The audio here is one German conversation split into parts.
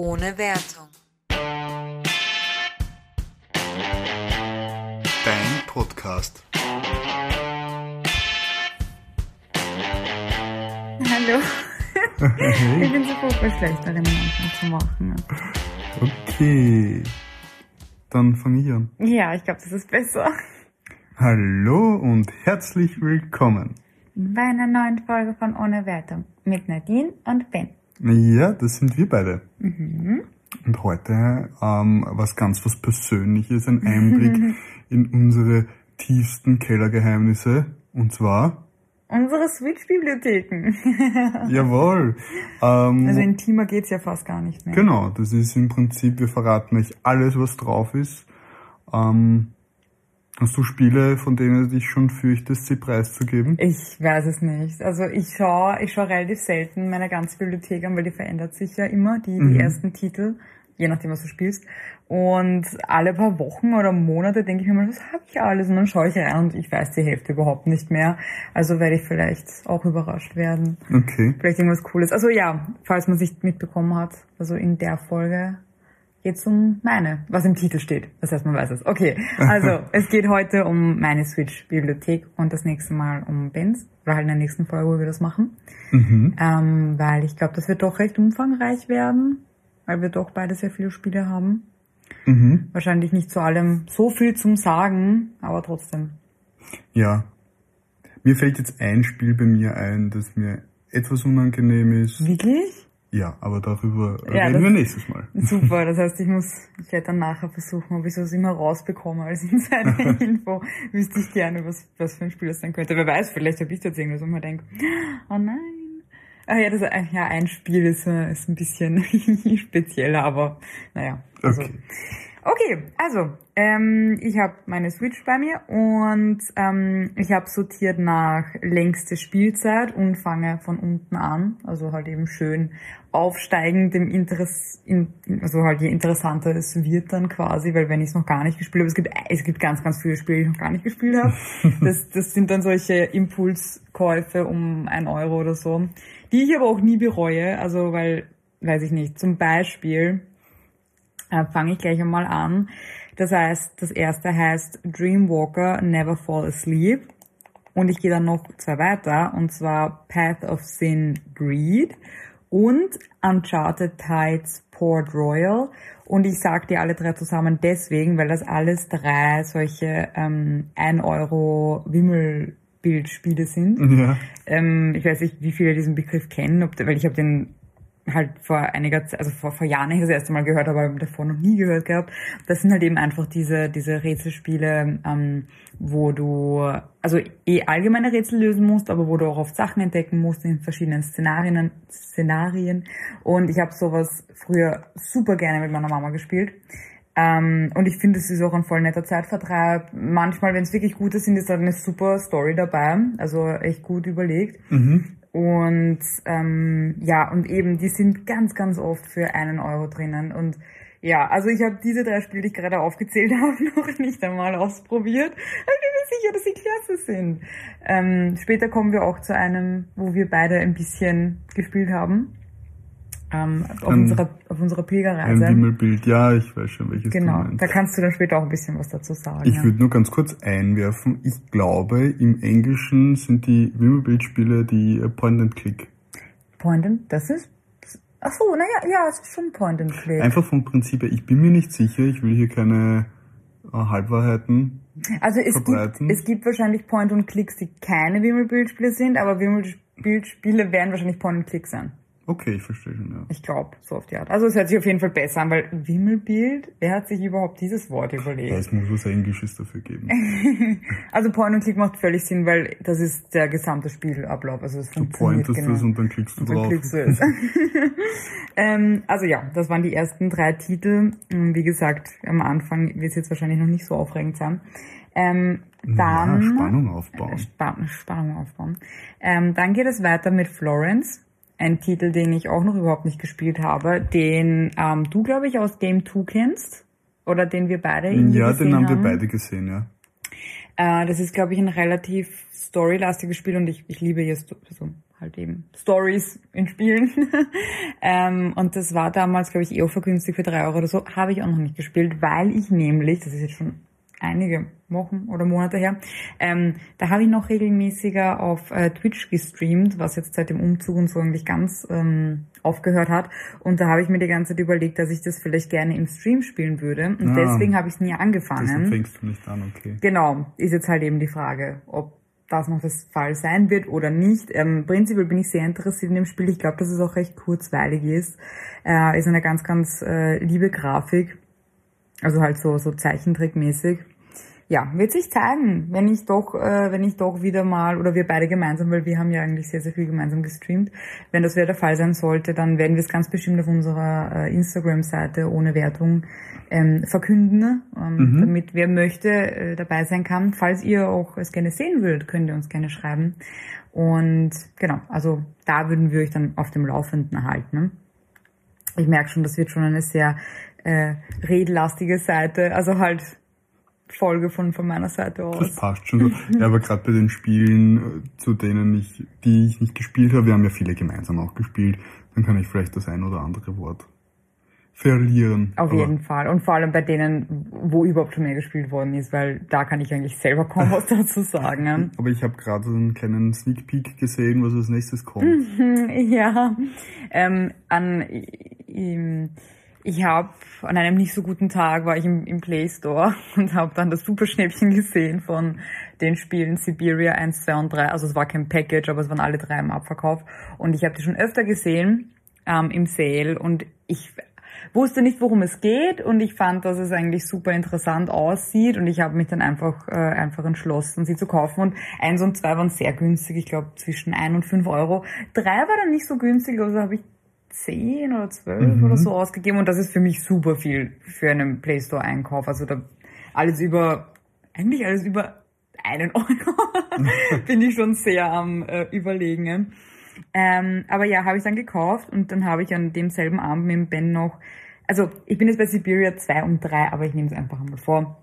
ohne Wertung. Dein Podcast. Hallo. Ich bin so furchtbar schlecht darin, am Anfang zu machen. Okay. Dann fange ich an. Ja, ich glaube, das ist besser. Hallo und herzlich willkommen. Bei einer neuen Folge von Ohne Wertung mit Nadine und Ben. Ja, das sind wir beide. Und heute ähm, was ganz was Persönliches, ein Einblick in unsere tiefsten Kellergeheimnisse. Und zwar, Unsere Switch-Bibliotheken. jawohl, ähm, Also intimer geht's ja fast gar nicht mehr. Genau, das ist im Prinzip, wir verraten euch alles, was drauf ist. Ähm, hast du Spiele, von denen du dich schon fürchtest, sie preiszugeben? Ich weiß es nicht. Also ich schaue ich schau relativ selten meine ganze Bibliothek an, weil die verändert sich ja immer, die, die ersten Titel, je nachdem, was du spielst. Und alle paar Wochen oder Monate denke ich mir mal, was habe ich alles? Und dann schaue ich rein und ich weiß die Hälfte überhaupt nicht mehr. Also werde ich vielleicht auch überrascht werden. Okay. Vielleicht irgendwas Cooles. Also ja, falls man sich mitbekommen hat, also in der Folge geht's um meine, was im Titel steht. Das heißt, man weiß es. Okay, also es geht heute um meine Switch-Bibliothek und das nächste Mal um Bens, oder halt in der nächsten Folge, wo wir das machen. Mhm. Ähm, weil ich glaube, das wird doch recht umfangreich werden, weil wir doch beide sehr viele Spiele haben. Mhm. Wahrscheinlich nicht zu allem so viel zum Sagen, aber trotzdem. Ja. Mir fällt jetzt ein Spiel bei mir ein, das mir etwas unangenehm ist. Wirklich? Ja, aber darüber Ja, reden wir nächstes Mal. Super, das heißt, ich muss, ich werde dann nachher versuchen, ob ich sowas immer rausbekomme als Insider-Info. Wüsste ich gerne, was, was für ein Spiel das sein könnte. Wer weiß, vielleicht habe ich jetzt irgendwas, wo man denkt, oh nein. Ah ja, das, ja, ein Spiel ist, äh, ist ein bisschen spezieller, aber naja. Also, Okay. Okay, also ähm, ich habe meine Switch bei mir und ähm, ich habe sortiert nach längste Spielzeit und fange von unten an, also halt eben schön aufsteigend im Interess, in, also halt je interessanter es wird dann quasi, weil wenn ich es noch gar nicht gespielt habe, es gibt es gibt ganz ganz viele Spiele, die ich noch gar nicht gespielt habe. Das das sind dann solche Impulskäufe um ein Euro oder so, die ich aber auch nie bereue, also weil weiß ich nicht, zum Beispiel äh, fange ich gleich einmal an. Das heißt, das erste heißt Dreamwalker Never Fall Asleep. Und ich gehe dann noch zwei weiter, und zwar Path of Sin Greed und Uncharted Tides Port Royal. Und ich sage die alle drei zusammen deswegen, weil das alles drei solche ähm, 1 Euro Wimmelbildspiele sind. Ja. Ähm, ich weiß nicht, wie viele diesen Begriff kennen, ob, weil ich habe den halt vor einiger Zeit, also vor, vor Jahren ich das erste Mal gehört, aber davor noch nie gehört gehabt. Das sind halt eben einfach diese, diese Rätselspiele, ähm, wo du also eh allgemeine Rätsel lösen musst, aber wo du auch oft Sachen entdecken musst in verschiedenen Szenarien. Szenarien. Und ich habe sowas früher super gerne mit meiner Mama gespielt. Ähm, und ich finde, es ist auch ein voll netter Zeitvertreib. Manchmal, wenn es wirklich gut ist, sind ist halt eine super Story dabei. Also echt gut überlegt. Und ähm, ja, und eben, die sind ganz, ganz oft für einen Euro drinnen. Und ja, also ich habe diese drei Spiele, die ich gerade aufgezählt habe, noch nicht einmal ausprobiert. Ich bin mir sicher, dass sie klasse sind. Ähm, später kommen wir auch zu einem, wo wir beide ein bisschen gespielt haben. Ähm, auf, Ein- unserer, auf unserer Ein Pilgerreise. Wimmelbild, ja, ich weiß schon, welches Genau, da kannst du dann später auch ein bisschen was dazu sagen. Ich ja. würde nur ganz kurz einwerfen, ich glaube, im Englischen sind die Wimmelbildspiele die äh, Point and Click. Point and, das ist, ach so, naja, ja, es ist schon Point and Click. Einfach vom Prinzip her, ich bin mir nicht sicher, ich will hier keine äh, Halbwahrheiten. Also es gibt, es gibt wahrscheinlich Point und Clicks, die keine Wimmelbildspiele sind, aber Wimmelbildspiele werden wahrscheinlich Point und Click sein. Okay, ich verstehe schon, ja. Ich glaube, so auf die Art. Also es hört sich auf jeden Fall besser an, weil Wimmelbild, wer hat sich überhaupt dieses Wort Ja, überlegt? es muss was Englisches dafür geben. Also Point und Click macht völlig Sinn, weil das ist der gesamte Spielablauf. Also es Du pointest genau. es und dann klickst du Und dann drauf. klickst du es. ähm, also ja, das waren die ersten drei Titel. Ähm, Wie gesagt, am Anfang wird es jetzt wahrscheinlich noch nicht so aufregend sein. Ähm, dann ja, Spannung aufbauen. Spann Spannung aufbauen. Ähm, dann geht es weiter mit Florence. Ein Titel, den ich auch noch überhaupt nicht gespielt habe, den ähm, du, glaube ich, aus Game 2 kennst. Oder den wir beide irgendwie Ja, gesehen den haben wir haben. beide gesehen, ja. Äh, das ist, glaube ich, ein relativ storylastiges Spiel und ich, ich liebe jetzt so halt eben Stories in Spielen. ähm, und das war damals, glaube ich, eher vergünstigt für drei Euro oder so. Habe ich auch noch nicht gespielt, weil ich nämlich, das ist jetzt schon einige Wochen oder Monate her, ähm, da habe ich noch regelmäßiger auf äh, Twitch gestreamt, was jetzt seit dem Umzug und so eigentlich ganz ähm, aufgehört hat. Und da habe ich mir die ganze Zeit überlegt, dass ich das vielleicht gerne im Stream spielen würde. Und ah, deswegen habe ich es nie angefangen. Deswegen fängst du nicht an, okay. Genau, ist jetzt halt eben die Frage, ob das noch das Fall sein wird oder nicht. Ähm, prinzipiell bin ich sehr interessiert in dem Spiel. Ich glaube, dass es auch recht kurzweilig ist. Äh, ist eine ganz, ganz äh, liebe Grafik. Also halt so, so Zeichentrickmäßig ja, wird sich zeigen, wenn ich doch, äh, wenn ich doch wieder mal, oder wir beide gemeinsam, weil wir haben ja eigentlich sehr, sehr viel gemeinsam gestreamt. Wenn das wieder der Fall sein sollte, dann werden wir es ganz bestimmt auf unserer äh, Instagram-Seite ohne Wertung ähm, verkünden, ähm, mhm. damit wer möchte äh, dabei sein kann. Falls ihr auch es gerne sehen würdet, könnt ihr uns gerne schreiben. Und genau, also da würden wir euch dann auf dem Laufenden halten. Ich merke schon, das wird schon eine sehr äh, redlastige Seite. Also halt Folge von, von meiner Seite aus. Das passt schon so. ja, aber gerade bei den Spielen, äh, zu denen ich, die ich nicht gespielt habe, wir haben ja viele gemeinsam auch gespielt, dann kann ich vielleicht das ein oder andere Wort verlieren. Auf aber jeden Fall. Und vor allem bei denen, wo überhaupt schon mehr gespielt worden ist, weil da kann ich eigentlich selber kaum was dazu sagen. Aber ich habe gerade einen kleinen Sneak Peek gesehen, was als nächstes kommt. ja. Ähm, an, ähm, ich habe an einem nicht so guten Tag war ich im, im Play Store und habe dann das Superschnäppchen gesehen von den Spielen Siberia 1, 2 und 3. Also es war kein Package, aber es waren alle drei im Abverkauf. Und ich habe die schon öfter gesehen ähm, im Sale und ich wusste nicht, worum es geht und ich fand, dass es eigentlich super interessant aussieht und ich habe mich dann einfach äh, einfach entschlossen, sie zu kaufen und eins und zwei waren sehr günstig, ich glaube zwischen ein und fünf Euro. Drei war dann nicht so günstig, also habe ich 10 oder 12 mhm. oder so ausgegeben und das ist für mich super viel für einen Play Store Einkauf. Also da alles über, eigentlich alles über einen Euro bin ich schon sehr am äh, überlegen. Ähm, aber ja, habe ich dann gekauft und dann habe ich an demselben Abend mit dem Ben noch, also ich bin jetzt bei Siberia 2 und 3, aber ich nehme es einfach einmal vor.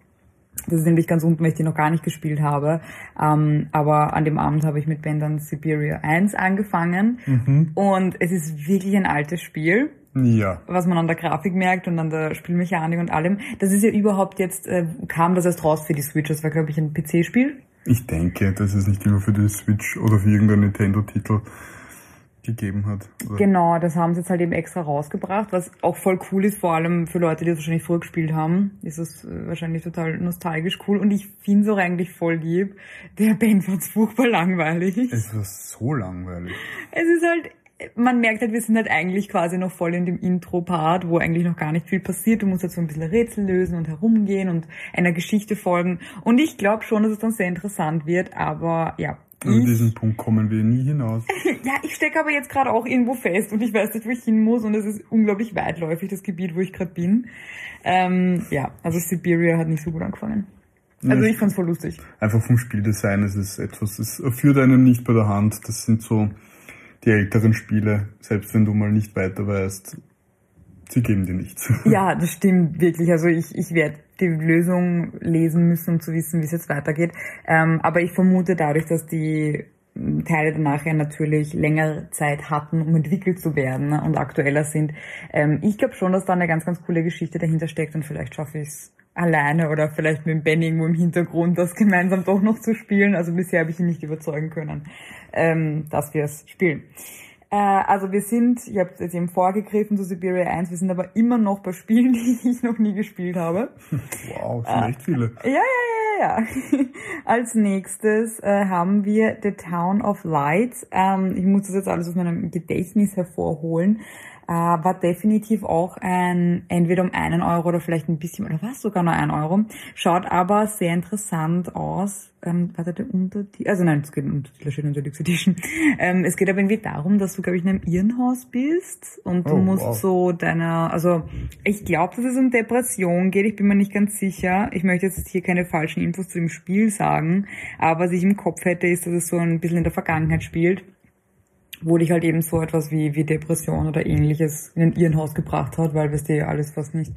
Das ist nämlich ganz unten, weil ich die noch gar nicht gespielt habe. Ähm, aber an dem Abend habe ich mit Ben dann Siberia 1 angefangen. Mhm. Und es ist wirklich ein altes Spiel. Ja. Was man an der Grafik merkt und an der Spielmechanik und allem. Das ist ja überhaupt jetzt, äh, kam das erst raus für die Switch. Das war, glaube ich, ein PC-Spiel. Ich denke, das ist nicht immer für die Switch oder für irgendeinen Nintendo-Titel gegeben hat. Oder? Genau, das haben sie jetzt halt eben extra rausgebracht, was auch voll cool ist, vor allem für Leute, die das wahrscheinlich vorgespielt haben, ist es äh, wahrscheinlich total nostalgisch cool und ich finde es auch eigentlich voll lieb. Der Ben fand's furchtbar langweilig. Es war so langweilig. Es ist halt, man merkt halt, wir sind halt eigentlich quasi noch voll in dem Intro-Part, wo eigentlich noch gar nicht viel passiert. Du musst halt so ein bisschen Rätsel lösen und herumgehen und einer Geschichte folgen. Und ich glaube schon, dass es dann sehr interessant wird, aber ja, an diesen Punkt kommen wir nie hinaus. ja, ich stecke aber jetzt gerade auch irgendwo fest und ich weiß nicht, wo ich hin muss und es ist unglaublich weitläufig, das Gebiet, wo ich gerade bin. Ähm, ja, also Siberia hat nicht so gut angefangen. Also ja, ich fand's voll lustig. Einfach vom Spieldesign, es ist etwas, es führt einem nicht bei der Hand. Das sind so die älteren Spiele, selbst wenn du mal nicht weiter weißt, sie geben dir nichts. ja, das stimmt wirklich. Also ich, ich werde die Lösung lesen müssen, um zu wissen, wie es jetzt weitergeht. Ähm, aber ich vermute dadurch, dass die Teile danach ja natürlich längere Zeit hatten, um entwickelt zu werden ne, und aktueller sind. Ähm, ich glaube schon, dass da eine ganz, ganz coole Geschichte dahinter steckt und vielleicht schaffe ich es alleine oder vielleicht mit dem Ben irgendwo im Hintergrund, das gemeinsam doch noch zu spielen. Also bisher habe ich ihn nicht überzeugen können, ähm, dass wir es spielen. Äh, also wir sind, ich habe jetzt eben vorgegriffen zu Siberia 1, wir sind aber immer noch bei Spielen, die ich noch nie gespielt habe. Wow, sind echt viele. Äh, ja, ja, ja, ja. Als nächstes äh, haben wir The Town of Lights. Ähm, ich muss das jetzt alles aus meinem Gedächtnis hervorholen äh, war definitiv auch ein, entweder um einen Euro oder vielleicht ein bisschen, oder was, sogar nur ein Euro. Schaut aber sehr interessant aus. Ähm, warte, der Untertitel, also nein, es geht um Untertitel, steht unter Deluxe Edition. Ähm, es geht aber irgendwie darum, dass du, glaube ich, in einem Irrenhaus bist und du oh, musst wow. so deiner, also ich glaube, dass es um Depression geht, ich bin mir nicht ganz sicher. Ich möchte jetzt hier keine falschen Infos zu dem Spiel sagen, aber was ich im Kopf hätte, ist, dass es so ein bisschen in der Vergangenheit spielt wo dich halt eben so etwas wie, wie Depression oder ähnliches in ein Irrenhaus gebracht hat, weil weißt du, alles, was nicht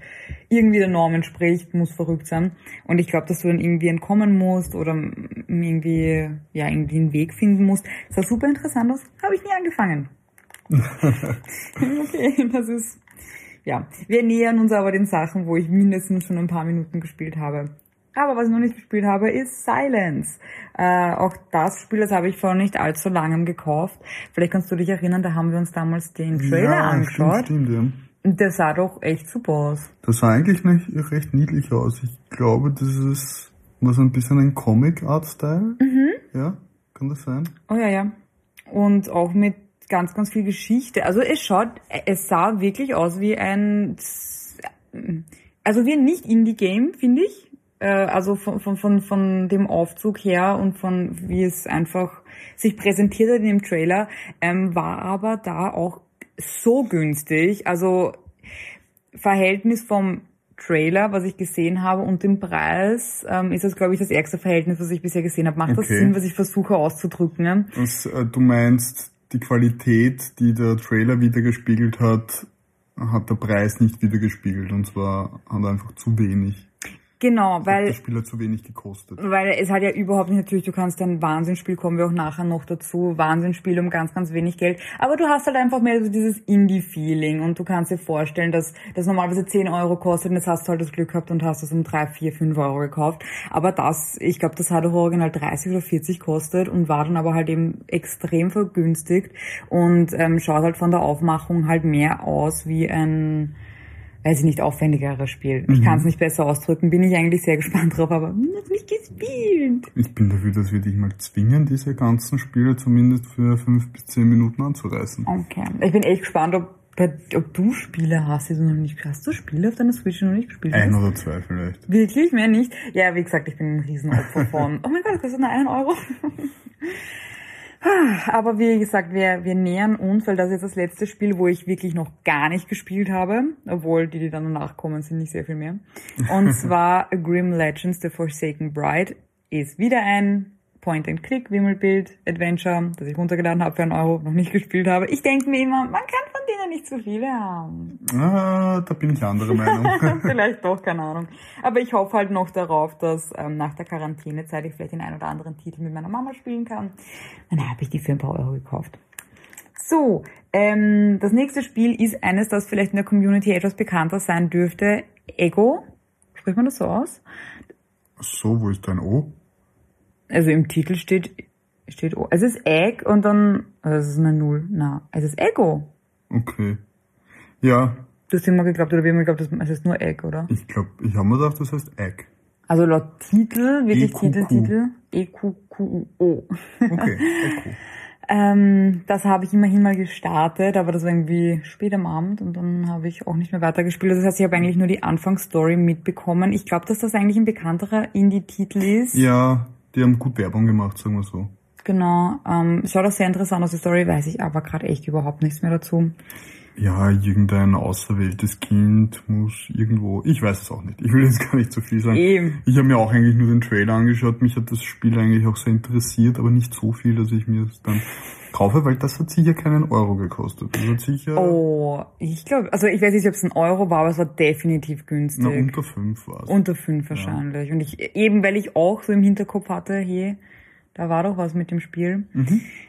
irgendwie der Norm entspricht, muss verrückt sein. Und ich glaube, dass du dann irgendwie entkommen musst oder irgendwie, ja, irgendwie einen Weg finden musst. Das sah super interessant aus. Habe ich nie angefangen. okay, das ist, ja. Wir nähern uns aber den Sachen, wo ich mindestens schon ein paar Minuten gespielt habe. Aber was ich noch nicht gespielt habe, ist Silence. Äh, auch das Spiel, das habe ich vor nicht allzu langem gekauft. Vielleicht kannst du dich erinnern, da haben wir uns damals den Trailer ja, angeschaut. Stimmt, stimmt, ja. Und der sah doch echt super aus. Das sah eigentlich nicht, recht niedlich aus. Ich glaube, das ist war so ein bisschen ein Comic-Art-Style. Mhm. Ja, kann das sein? Oh ja, ja. Und auch mit ganz, ganz viel Geschichte. Also es schaut, es sah wirklich aus wie ein, also wie ein Nicht-Indie-Game, finde ich äh, also von, von, von, von dem Aufzug her und von wie es einfach sich präsentiert hat in dem Trailer, ähm, war aber da auch so günstig. Also Verhältnis vom Trailer, was ich gesehen habe, und dem Preis, ähm, ist das, glaube ich, das ärgste Verhältnis, was ich bisher gesehen habe. Macht das Okay. Sinn, was ich versuche auszudrücken? Ne? Das, äh, du meinst, die Qualität, die der Trailer wiedergespiegelt hat, hat der Preis nicht wiedergespiegelt. Und zwar hat er einfach zu wenig. Genau, weil der Spiel hat zu wenig gekostet. Weil es hat ja überhaupt nicht, natürlich, du kannst ein Wahnsinnsspiel, kommen wir auch nachher noch dazu, Wahnsinnsspiel um ganz, ganz wenig Geld. Aber du hast halt einfach mehr so dieses Indie-Feeling und du kannst dir vorstellen, dass das normalerweise 10 Euro kostet und jetzt hast du halt das Glück gehabt und hast es um 3, 4, 5 Euro gekauft. Aber das, ich glaube, das hat auch original 30 oder 40 kostet und war dann aber halt eben extrem vergünstigt und ähm, schaut halt von der Aufmachung halt mehr aus wie ein weiß ich nicht, aufwendigeres Spiel. Ich kann es nicht besser ausdrücken, bin ich eigentlich sehr gespannt drauf, aber hm, noch nicht gespielt. Ich bin dafür, dass wir dich mal zwingen, diese ganzen Spiele zumindest für fünf bis zehn Minuten anzureißen. Okay. Ich bin echt gespannt, ob, ob du Spiele hast, die du noch nicht Hast du Spiele auf deiner Switch noch nicht gespielt Ein oder zwei vielleicht. Wirklich? Mehr nicht? Ja, wie gesagt, ich bin ein Riesenopfer von. Oh mein Gott, das kostet nur einen Euro. Aber wie gesagt, wir, wir nähern uns, weil das ist jetzt das letzte Spiel, wo ich wirklich noch gar nicht gespielt habe, obwohl die, die dann danach kommen, sind nicht sehr viel mehr. Und zwar Grim Legends, The Forsaken Bride, ist wieder ein Point-and-Click-Wimmelbild-Adventure, das ich runtergeladen habe für einen Euro, noch nicht gespielt habe. Ich denke mir immer, man kann von denen nicht so viele haben. Ah, da bin ich anderer Meinung. vielleicht doch, keine Ahnung. Aber ich hoffe halt noch darauf, dass ähm, nach der Quarantänezeit ich vielleicht den einen oder anderen Titel mit meiner Mama spielen kann. Dann habe ich die für ein paar Euro gekauft. So, ähm, das nächste Spiel ist eines, das vielleicht in der Community etwas bekannter sein dürfte. Ego. Spricht man das so aus? so, wo ist dein O? Also im Titel steht, steht O. Es ist Egg und dann, also es ist eine Null. Na, es ist Ego. Okay. Ja, Du hast immer geglaubt, oder wir haben geglaubt, es ist nur Egg, oder? ich glaube, ich habe mir gedacht, das heißt Egg. Also laut Titel, wirklich EQQ. Titel, Titel, E E-Q-Q-U-O. Okay, Echo. Ähm, das habe ich immerhin mal gestartet, aber das war irgendwie spät am Abend und dann habe ich auch nicht mehr weitergespielt. Das heißt, ich habe eigentlich nur die Anfangsstory mitbekommen. Ich glaube, dass das eigentlich ein bekannterer Indie-Titel ist. Ja, die haben gut Werbung gemacht, sagen wir so. Genau. Ähm, schaut auch sehr interessant aus, die Story weiß ich aber gerade echt überhaupt nichts mehr dazu. Ja, irgendein auserwähltes Kind muss irgendwo, ich weiß es auch nicht. Ich will jetzt gar nicht zu viel sagen. Eben. Ich habe mir auch eigentlich nur den Trailer angeschaut. Mich hat das Spiel eigentlich auch sehr interessiert, aber nicht so viel, dass ich mir es dann kaufe, weil das hat sicher keinen Euro gekostet. Das hat sicher Oh, ich glaube, also ich weiß nicht, ob es ein Euro war, aber es war definitiv günstig. na, unter fünf war es. Unter fünf wahrscheinlich. Und ich, eben weil ich auch so im Hinterkopf hatte, hey, da war doch was mit dem Spiel.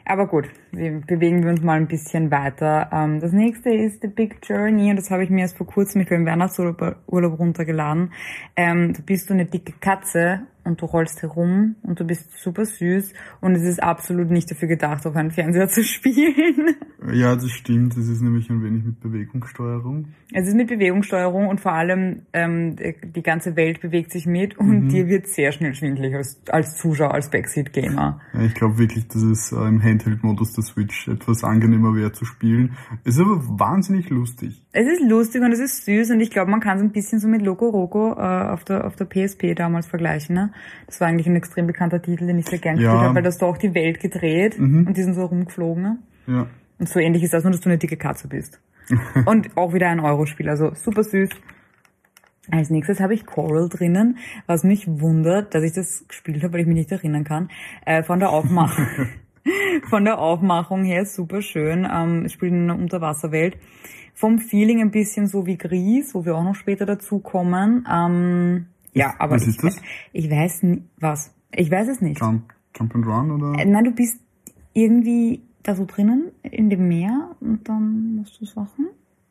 Aber gut, wir bewegen wir uns mal ein bisschen weiter. Ähm, das nächste ist The Big Journey und das habe ich mir erst vor kurzem, ich glaube im Weihnachtsurlaub Urlaub runtergeladen. Ähm, du bist so eine dicke Katze und du rollst herum und du bist super süß und es ist absolut nicht dafür gedacht, auf einem Fernseher zu spielen. Ja, das stimmt. Das ist nämlich ein wenig mit Bewegungssteuerung. Es ist mit Bewegungssteuerung und vor allem ähm, die ganze Welt bewegt sich mit und dir wird sehr schnell schwindelig als, als Zuschauer, als Backseat-Gamer. Ja, ich glaube wirklich, dass es äh, im Handheld-Modus der Switch etwas angenehmer wäre zu spielen. Es ist aber wahnsinnig lustig. Es ist lustig und es ist süß und ich glaube, man kann es ein bisschen so mit Loco Roco äh, auf, der, auf der PSP damals vergleichen. Ne? Das war eigentlich ein extrem bekannter Titel, den ich sehr gern Ja. gespielt habe, weil das da auch die Welt gedreht und die sind so rumgeflogen. Ne? Ja. Und so ähnlich ist das, nur dass du eine dicke Katze bist. und auch wieder ein Euro-Spiel, also super süß. Als nächstes habe ich Coral drinnen, was mich wundert, dass ich das gespielt habe, weil ich mich nicht erinnern kann, äh, von der Aufmachung. Von der Aufmachung her super schön. Ähm, es spielt in einer Unterwasserwelt. Vom Feeling ein bisschen so wie Gries, wo wir auch noch später dazu kommen. Ähm, ja, aber Was ist ich, das? ich weiß was. Ich weiß es nicht. Jump, Jump and Run oder? Äh, Nein, du bist irgendwie da so drinnen in dem Meer und dann musst du Sachen.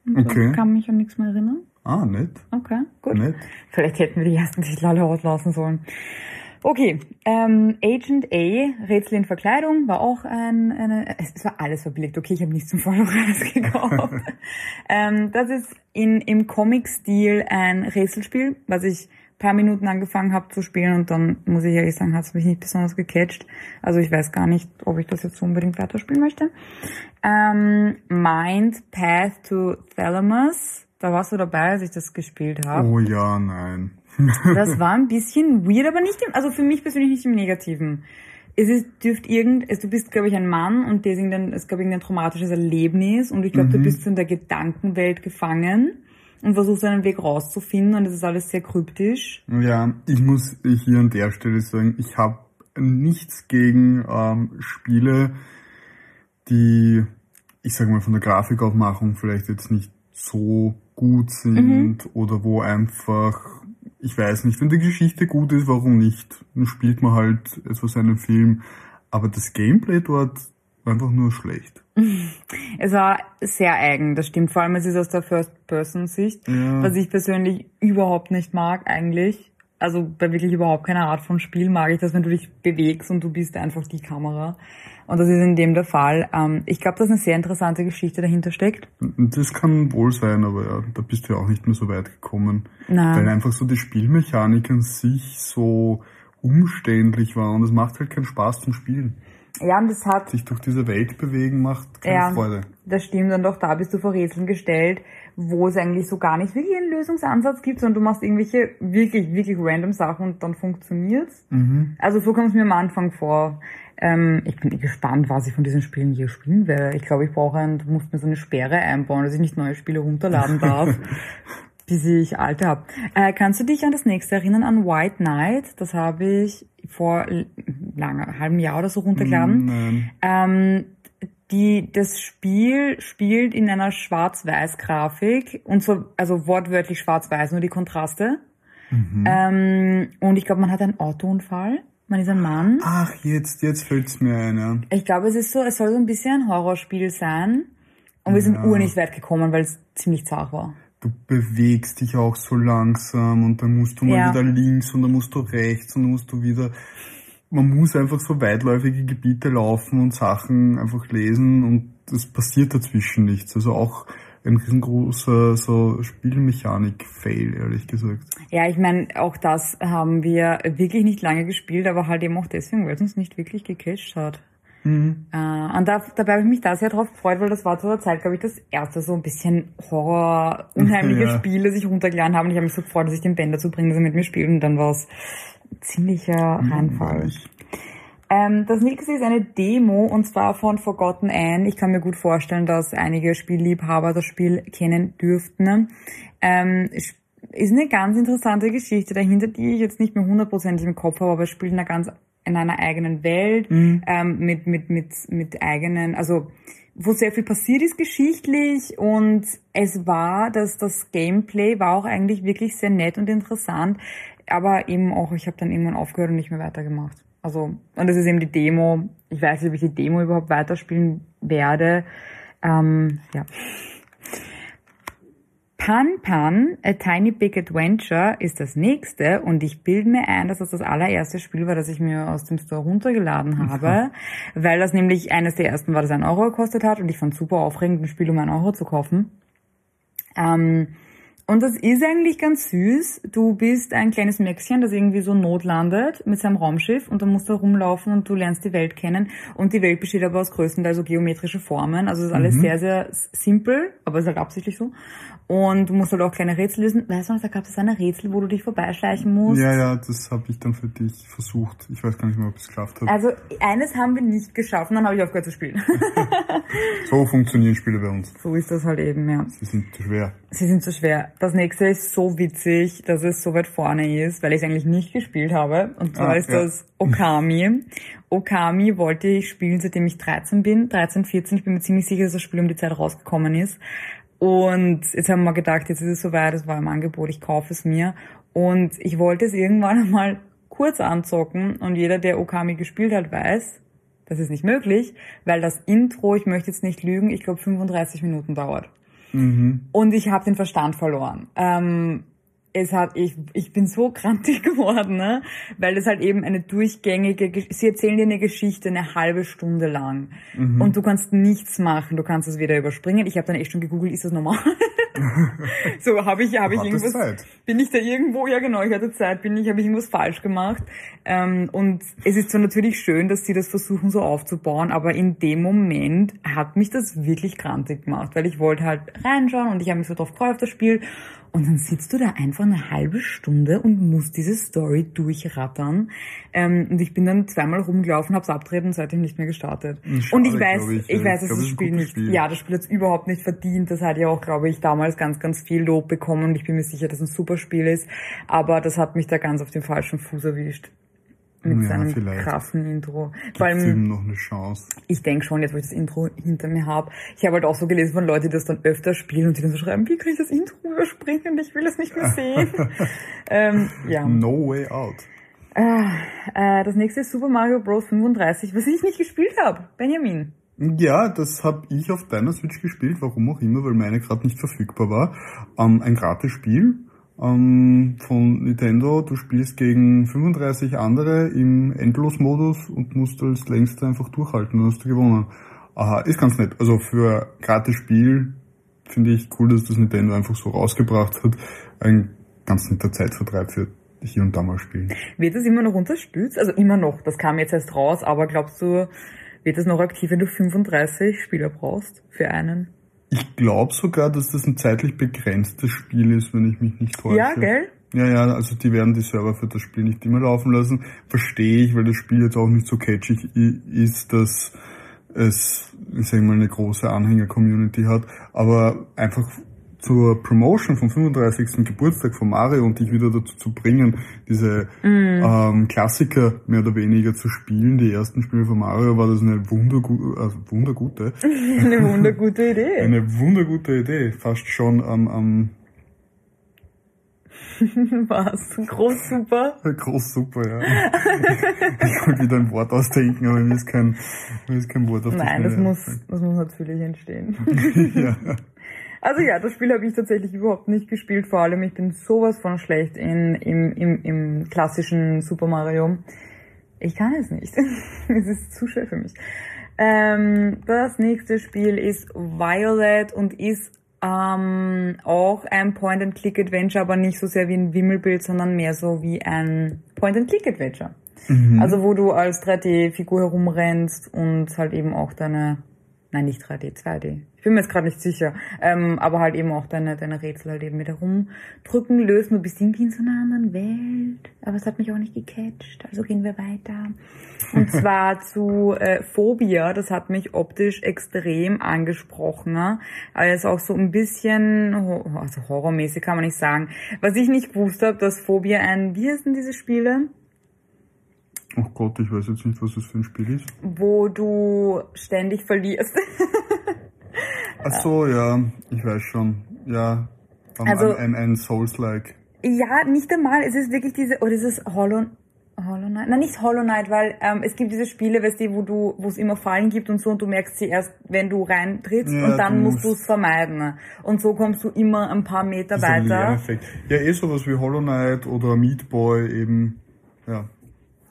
Und Okay. Ich kann mich an nichts mehr erinnern. Ah, nett. Okay, gut. Nett. Vielleicht hätten wir die ersten Titel alle auslassen sollen. Okay, ähm, Agent A, Rätsel in Verkleidung, war auch ein, eine, es war alles verbilligt, okay, ich habe nichts zum Vollpreis gekauft. ähm, das ist in, im Comic-Stil ein Rätselspiel, was ich paar Minuten angefangen habe zu spielen und dann, muss ich ehrlich sagen, hat es mich nicht besonders gecatcht. Also ich weiß gar nicht, ob ich das jetzt so unbedingt weiterspielen möchte. Ähm, Mind Path to Thalamus, da warst du dabei, als ich das gespielt habe. Oh ja, nein. Das war ein bisschen weird, aber nicht im, also für mich persönlich nicht im Negativen. Es ist, dürft irgend, also du bist, glaube ich, ein Mann und das ist irgendein, es gab irgendein traumatisches Erlebnis und ich glaube, du bist so in der Gedankenwelt gefangen und versuchst einen Weg rauszufinden und es ist alles sehr kryptisch. Ja, ich muss hier an der Stelle sagen, ich habe nichts gegen ähm, Spiele, die, ich sage mal, von der Grafikaufmachung vielleicht jetzt nicht so gut sind oder wo einfach, ich weiß nicht, wenn die Geschichte gut ist, warum nicht? Dann spielt man halt etwas einen Film. Aber das Gameplay dort war einfach nur schlecht. Es war sehr eigen, das stimmt. Vor allem es ist aus der First-Person-Sicht, Ja. was ich persönlich überhaupt nicht mag eigentlich. Also bei wirklich überhaupt keiner Art von Spiel mag ich das, wenn du dich bewegst und du bist einfach die Kamera. Und das ist in dem der Fall. Ähm, ich glaube, dass eine sehr interessante Geschichte dahinter steckt. Das kann wohl sein, aber ja, da bist du ja auch nicht mehr so weit gekommen. Nein. Weil einfach so die Spielmechanik an sich so umständlich war und es macht halt keinen Spaß zum Spielen. Ja, und das hat Sich durch diese Welt bewegen macht keine Ja, Freude. das stimmt. Und auch da bist du vor Rätseln gestellt, wo es eigentlich so gar nicht wirklich einen Lösungsansatz gibt, sondern du machst irgendwelche wirklich, wirklich random Sachen und dann funktioniert's. Mhm. Also so kommt es mir am Anfang vor. Ähm, ich bin gespannt, was ich von diesen Spielen je spielen werde. Ich glaube, ich brauche ein, du musst mir so eine Sperre einbauen, dass ich nicht neue Spiele runterladen darf, bis ich alte habe. Äh, kannst du dich an das nächste erinnern, an White Knight? Das habe ich vor langer, halben Jahr oder so runtergeladen. Nein. Ähm, die, das Spiel spielt in einer Schwarz-Weiß-Grafik und so, also wortwörtlich Schwarz-Weiß, nur die Kontraste. Ähm, und ich glaube, man hat einen Autounfall. Man ist ein Mann. Ach, jetzt, jetzt fällt's mir ein, ja. Ich glaube, es ist so, es soll so ein bisschen ein Horrorspiel sein. Und wir sind Ja. ur nicht weit gekommen, weil es ziemlich zart war. Du bewegst dich auch so langsam und dann musst du mal Ja. wieder links und dann musst du rechts und dann musst du wieder. Man muss einfach so weitläufige Gebiete laufen und Sachen einfach lesen und es passiert dazwischen nichts. Also auch ein riesengroßer so Spielmechanik-Fail, ehrlich gesagt. Ja, ich meine, auch das haben wir wirklich nicht lange gespielt, aber halt eben auch deswegen, weil es uns nicht wirklich gecatcht hat. Mhm. Äh, und da, dabei habe ich mich da sehr drauf gefreut, weil das war zu der Zeit, glaube ich, das erste so ein bisschen Horror, unheimliche Ja. Spiel, das ich runtergeladen habe. Und ich habe mich so gefreut, dass ich den Ben dazu bringe, dass er mit mir spielt. Und dann war es ziemlicher Reinfall. Ich- Ähm, das nächste ist eine Demo und zwar von Forgotten Anne. Ich kann mir gut vorstellen, dass einige Spielliebhaber das Spiel kennen dürften. Ähm, es ist eine ganz interessante Geschichte dahinter, die ich jetzt nicht mehr hundertprozentig im Kopf habe, aber es spielt in einer ganz in einer eigenen Welt ähm, mit mit mit mit eigenen, also wo sehr viel passiert ist geschichtlich und es war, dass das Gameplay war auch eigentlich wirklich sehr nett und interessant, aber eben auch, ich habe dann irgendwann aufgehört und nicht mehr weitergemacht. Also, und das ist eben die Demo. Ich weiß nicht, ob ich die Demo überhaupt weiterspielen werde. Ähm, ja. Pan Pan, A Tiny Big Adventure ist das nächste und ich bilde mir ein, dass das das allererste Spiel war, das ich mir aus dem Store runtergeladen habe, weil das nämlich eines der ersten war, das einen Euro gekostet hat und ich fand super aufregend, ein Spiel um einen Euro zu kaufen. Ähm, und das ist eigentlich ganz süß. Du bist ein kleines Mäxchen, das irgendwie so notlandet mit seinem Raumschiff und dann musst du rumlaufen und du lernst die Welt kennen. Und die Welt besteht aber aus größtenteils so geometrische Formen. Also ist alles sehr, sehr simpel, aber es ist halt absichtlich so. Und du musst halt auch kleine Rätsel lösen. Weißt du noch, da gab es eine Rätsel, wo du dich vorbeischleichen musst. Ja, ja, das habe ich dann für dich versucht. Ich weiß gar nicht mehr, ob ich es geschafft habe. Also eines haben wir nicht geschafft und dann habe ich aufgehört zu spielen. So funktionieren Spiele bei uns. so ist das halt eben, ja. Sie sind zu schwer. Sie sind so schwer. das nächste ist so witzig, dass es so weit vorne ist, weil ich es eigentlich nicht gespielt habe. Und zwar Ah, ist ja. das Okami. Okami wollte ich spielen, seitdem ich 13 bin. 13, 14. Ich bin mir ziemlich sicher, dass das Spiel um die Zeit rausgekommen ist. Und jetzt haben wir gedacht, jetzt ist es soweit, es war im Angebot, ich kaufe es mir. Und ich wollte es irgendwann mal kurz anzocken. Und jeder, der Okami gespielt hat, weiß, das ist nicht möglich, weil das Intro, ich möchte jetzt nicht lügen, ich glaube 35 Minuten dauert. Mhm. Und ich habe den Verstand verloren. Ähm, es hat, ich, ich bin so krantig geworden, ne? weil es halt eben eine durchgängige, sie erzählen dir eine Geschichte eine halbe Stunde lang Mhm. und du kannst nichts machen, du kannst es wieder überspringen. Ich habe dann echt schon gegoogelt, ist das normal? so habe ich, habe ich irgendwas, Zeit. bin ich da irgendwo, ja genau, ich hatte Zeit, bin ich, habe ich irgendwas falsch gemacht. Ähm, und es ist zwar natürlich schön, dass sie das versuchen so aufzubauen, aber in dem Moment hat mich das wirklich krantig gemacht, weil ich wollte halt reinschauen und ich habe mich so drauf gefreut auf das Spiel. Und dann sitzt du da einfach eine halbe Stunde und musst diese Story durchrattern. Ähm, und ich bin dann zweimal rumgelaufen, hab's abtreten und seitdem nicht mehr gestartet. Schade, und ich weiß, ich, ich, weiß, dass glaub, das Spiel nicht, Spiel. ja, das Spiel hat's überhaupt nicht verdient. Das hat ja auch, glaube ich, damals ganz, ganz viel Lob bekommen und ich bin mir sicher, dass es ein super Spiel ist. Aber das hat mich da ganz auf den falschen Fuß erwischt. Mit Ja, seinem vielleicht. krassen Intro. Vor allem, noch eine Chance. ich denke schon, jetzt wo ich das Intro hinter mir habe. Ich habe halt auch so gelesen von Leuten, die das dann öfter spielen und die dann so schreiben, wie kann ich das Intro überspringen? Ich will es nicht mehr sehen. ähm, ja. No way out. Äh, das nächste ist Super Mario Bros. 35, was ich nicht gespielt habe. Benjamin. Ja, das habe ich auf deiner Switch gespielt, warum auch immer, weil meine gerade nicht verfügbar war. Ähm, ein gratis Spiel ähm, von Nintendo. Du spielst gegen 35 andere im Endlosmodus und musst als längste einfach durchhalten, dann hast du gewonnen. Aha, ist ganz nett. Also für gratis Spiel finde ich cool, dass das Nintendo einfach so rausgebracht hat. Ein ganz netter Zeitvertreib für hier und da mal spielen. Wird das immer noch unterstützt? Also immer noch, das kam jetzt erst raus, aber glaubst du, wird das noch aktiv, wenn du 35 Spieler brauchst für einen? Ich glaube sogar, dass das ein zeitlich begrenztes Spiel ist, wenn ich mich nicht täusche. Ja, gell? Ja, ja, also die werden die Server für das Spiel nicht immer laufen lassen. Verstehe ich, weil das Spiel jetzt auch nicht so catchy ist, dass es, ich sag mal, eine große Anhänger-Community hat. Aber einfach zur Promotion vom 35. Geburtstag von Mario und dich wieder dazu zu bringen, diese ähm, Klassiker mehr oder weniger zu spielen, die ersten Spiele von Mario, war das eine wundergute, also wundergute, Eine wundergute Idee. eine wundergute Idee. Fast schon am, am Was? Groß, super. Groß super, ja. ich wollte wieder ein Wort ausdenken, aber mir ist kein, mir ist kein Wort auf Nein, das muss, das muss natürlich entstehen. ja. Also ja, das Spiel habe ich tatsächlich überhaupt nicht gespielt. Vor allem, ich bin sowas von schlecht in, im, im, im klassischen Super Mario. Ich kann es nicht. es ist zu schwer für mich. Ähm, das nächste Spiel ist Violet und ist ähm, auch ein Point-and-Click-Adventure, aber nicht so sehr wie ein Wimmelbild, sondern mehr so wie ein Point-and-Click-Adventure. Also wo du als 3D-Figur herumrennst und halt eben auch deine, nein nicht 3D, 2D. Ich bin mir jetzt gerade nicht sicher, ähm, aber halt eben auch deine, deine Rätsel halt eben mit herumdrücken, lösen. Du bist irgendwie in so einer anderen Welt, aber es hat mich auch nicht gecatcht, also gehen wir weiter. Und zwar zu äh, Phobia, das hat mich optisch extrem angesprochen. ne? Also auch so ein bisschen, also horrormäßig kann man nicht sagen. Was ich nicht gewusst habe, dass Phobia ein, wie heißen diese Spiele? Oh Gott, ich weiß jetzt nicht, was das für ein Spiel ist. wo du ständig verlierst. Ach so, ja, ich weiß schon. Ja, ähm, Also- ein, ein, ein Souls-like. ja, nicht einmal. Es ist wirklich diese, oder ist es Hollow, Hollow Knight? Nein, nicht Hollow Knight, weil ähm, es gibt diese Spiele, weißt du, wo du, wo es immer Fallen gibt und so und du merkst sie erst, wenn du reintrittst Ja, und dann du musst musst- du es vermeiden. Und so kommst du immer ein paar Meter Dieser weiter. Lerneffekt. Ja, eh sowas wie Hollow Knight oder Meat Boy eben. Ja.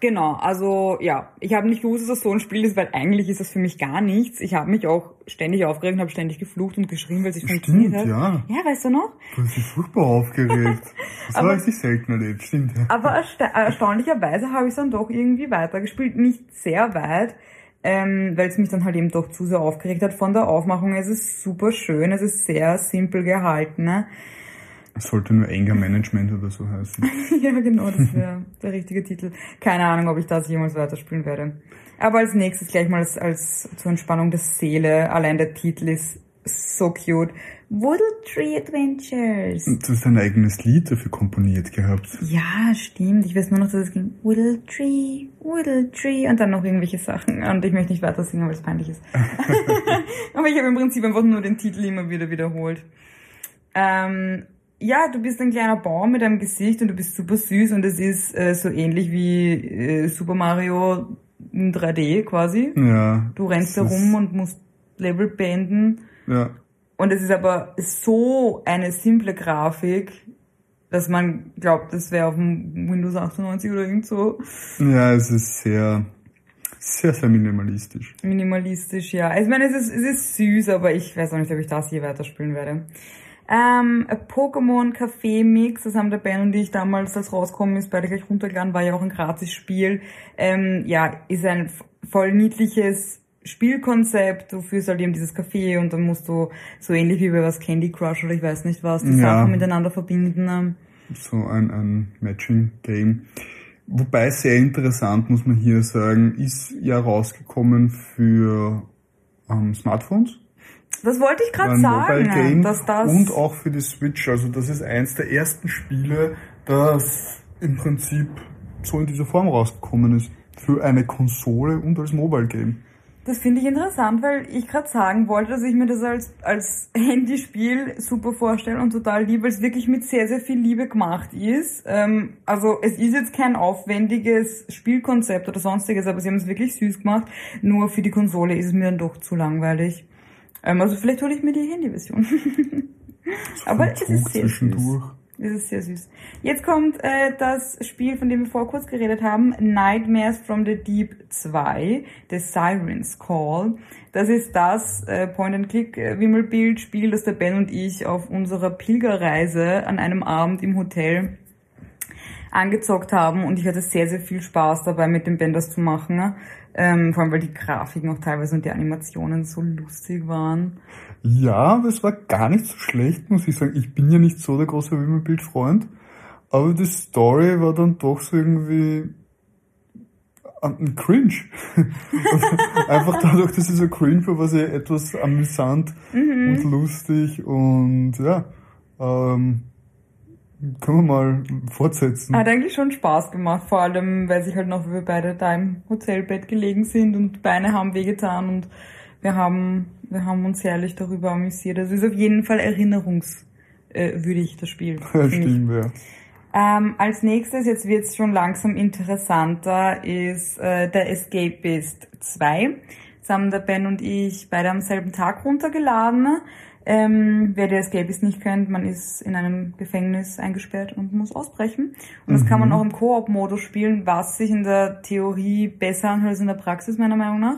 Genau, also ja, ich habe nicht gewusst, dass das so ein Spiel ist, weil eigentlich ist das für mich gar nichts. Ich habe mich auch ständig aufgeregt und habe ständig geflucht und geschrien, weil es nicht funktioniert hat. ja. Ja, weißt du noch? Du hast dich furchtbar aufgeregt. Das Aber- habe ich selten erlebt, stimmt. Aber ersta erstaunlicherweise habe ich dann doch irgendwie weitergespielt. Nicht sehr weit, ähm, weil es mich dann halt eben doch zu sehr aufgeregt hat. Von der Aufmachung her ist es super schön, es ist sehr simpel gehalten. Ne? Es sollte nur Anger Management oder so heißen. ja, genau, das wäre der richtige Titel. Keine Ahnung, ob ich das jemals weiterspielen werde. Aber als nächstes gleich mal als, als zur Entspannung der Seele. Allein der Titel ist so cute. Woodle Tree Adventures. Du hast ein eigenes Lied dafür komponiert gehabt. Ja, stimmt. Ich weiß nur noch, dass es ging. Woodle Tree, Woodle Tree und dann noch irgendwelche Sachen. Und ich möchte nicht weiter singen, weil es peinlich ist. Aber ich habe im Prinzip einfach nur den Titel immer wieder wiederholt. Ähm, ja, du bist ein kleiner Baum mit einem Gesicht und du bist super süß und es ist äh, so ähnlich wie äh, Super Mario in 3D quasi. Ja. Du rennst da rum und musst Level beenden. Ja. Und es ist aber so eine simple Grafik, dass man glaubt, das wäre auf dem Windows 98 oder irgend so Ja, es ist sehr, sehr, sehr minimalistisch. minimalistisch, ja. Ich meine, es ist, es ist süß, aber ich weiß auch nicht, ob ich das hier weiterspielen werde. Ähm, Pokémon Café Mix, das haben der Ben und ich damals, als rausgekommen ist, beide gleich runtergeladen, war ja auch ein gratis Spiel. Ähm, ja, ist ein voll niedliches Spielkonzept. Du führst halt eben dieses Café und dann musst du so ähnlich wie bei was Candy Crush oder ich weiß nicht was, die Ja. Sachen miteinander verbinden. Ähm, So ein, ein Matching-Game. Wobei sehr interessant, muss man hier sagen, ist ja rausgekommen für ähm, Smartphones. Das wollte ich gerade sagen, dass das und auch für die Switch. Also das ist eins der ersten Spiele, das im Prinzip so in dieser Form rausgekommen ist. Für eine Konsole und als Mobile Game. Das finde ich interessant, weil ich gerade sagen wollte, dass ich mir das als, als Handyspiel super vorstelle und total liebe, weil es wirklich mit sehr, sehr viel Liebe gemacht ist. Ähm, also es ist jetzt kein aufwendiges Spielkonzept oder sonstiges, aber sie haben es wirklich süß gemacht. Nur für die Konsole ist es mir dann doch zu langweilig. Ähm, also vielleicht hole ich mir die Handyversion. aber es ist sehr süß. zwischendurch. Das ist sehr süß. Jetzt kommt äh, das Spiel, von dem wir vor kurz geredet haben, Nightmares from the Deep 2, The Siren's Call. Das ist das äh, Point-and-Click-Wimmelbild-Spiel, das der Ben und ich auf unserer Pilgerreise an einem Abend im Hotel angezockt haben und ich hatte sehr, sehr viel Spaß dabei, mit dem Ben das zu machen. Ähm, vor allem, weil die Grafiken auch teilweise und die Animationen so lustig waren. Ja, aber es war gar nicht so schlecht, muss ich sagen. Ich bin ja nicht so der große Wimmelbild-Freund, aber die Story war dann doch so irgendwie ein Cringe. Einfach dadurch, dass es so cringe war, war sie etwas amüsant und lustig und ja, ähm, können wir mal fortsetzen. Hat eigentlich schon Spaß gemacht, vor allem, weil sich halt noch wir beide da im Hotelbett gelegen sind und Beine haben wehgetan und wir haben, wir haben uns herrlich darüber amüsiert. Also ist auf jeden Fall erinnerungswürdig, das Spiel. Ja, stimmt, ja. Ähm, als nächstes, jetzt wird's schon langsam interessanter, ist äh, der Escapist 2. Das haben der Ben und ich beide am selben Tag runtergeladen. Ähm, wer der Escapist nicht kennt, man ist in einem Gefängnis eingesperrt und muss ausbrechen. Und das kann man auch im Koop-Modus spielen, was sich in der Theorie besser anhört als in der Praxis, meiner Meinung nach.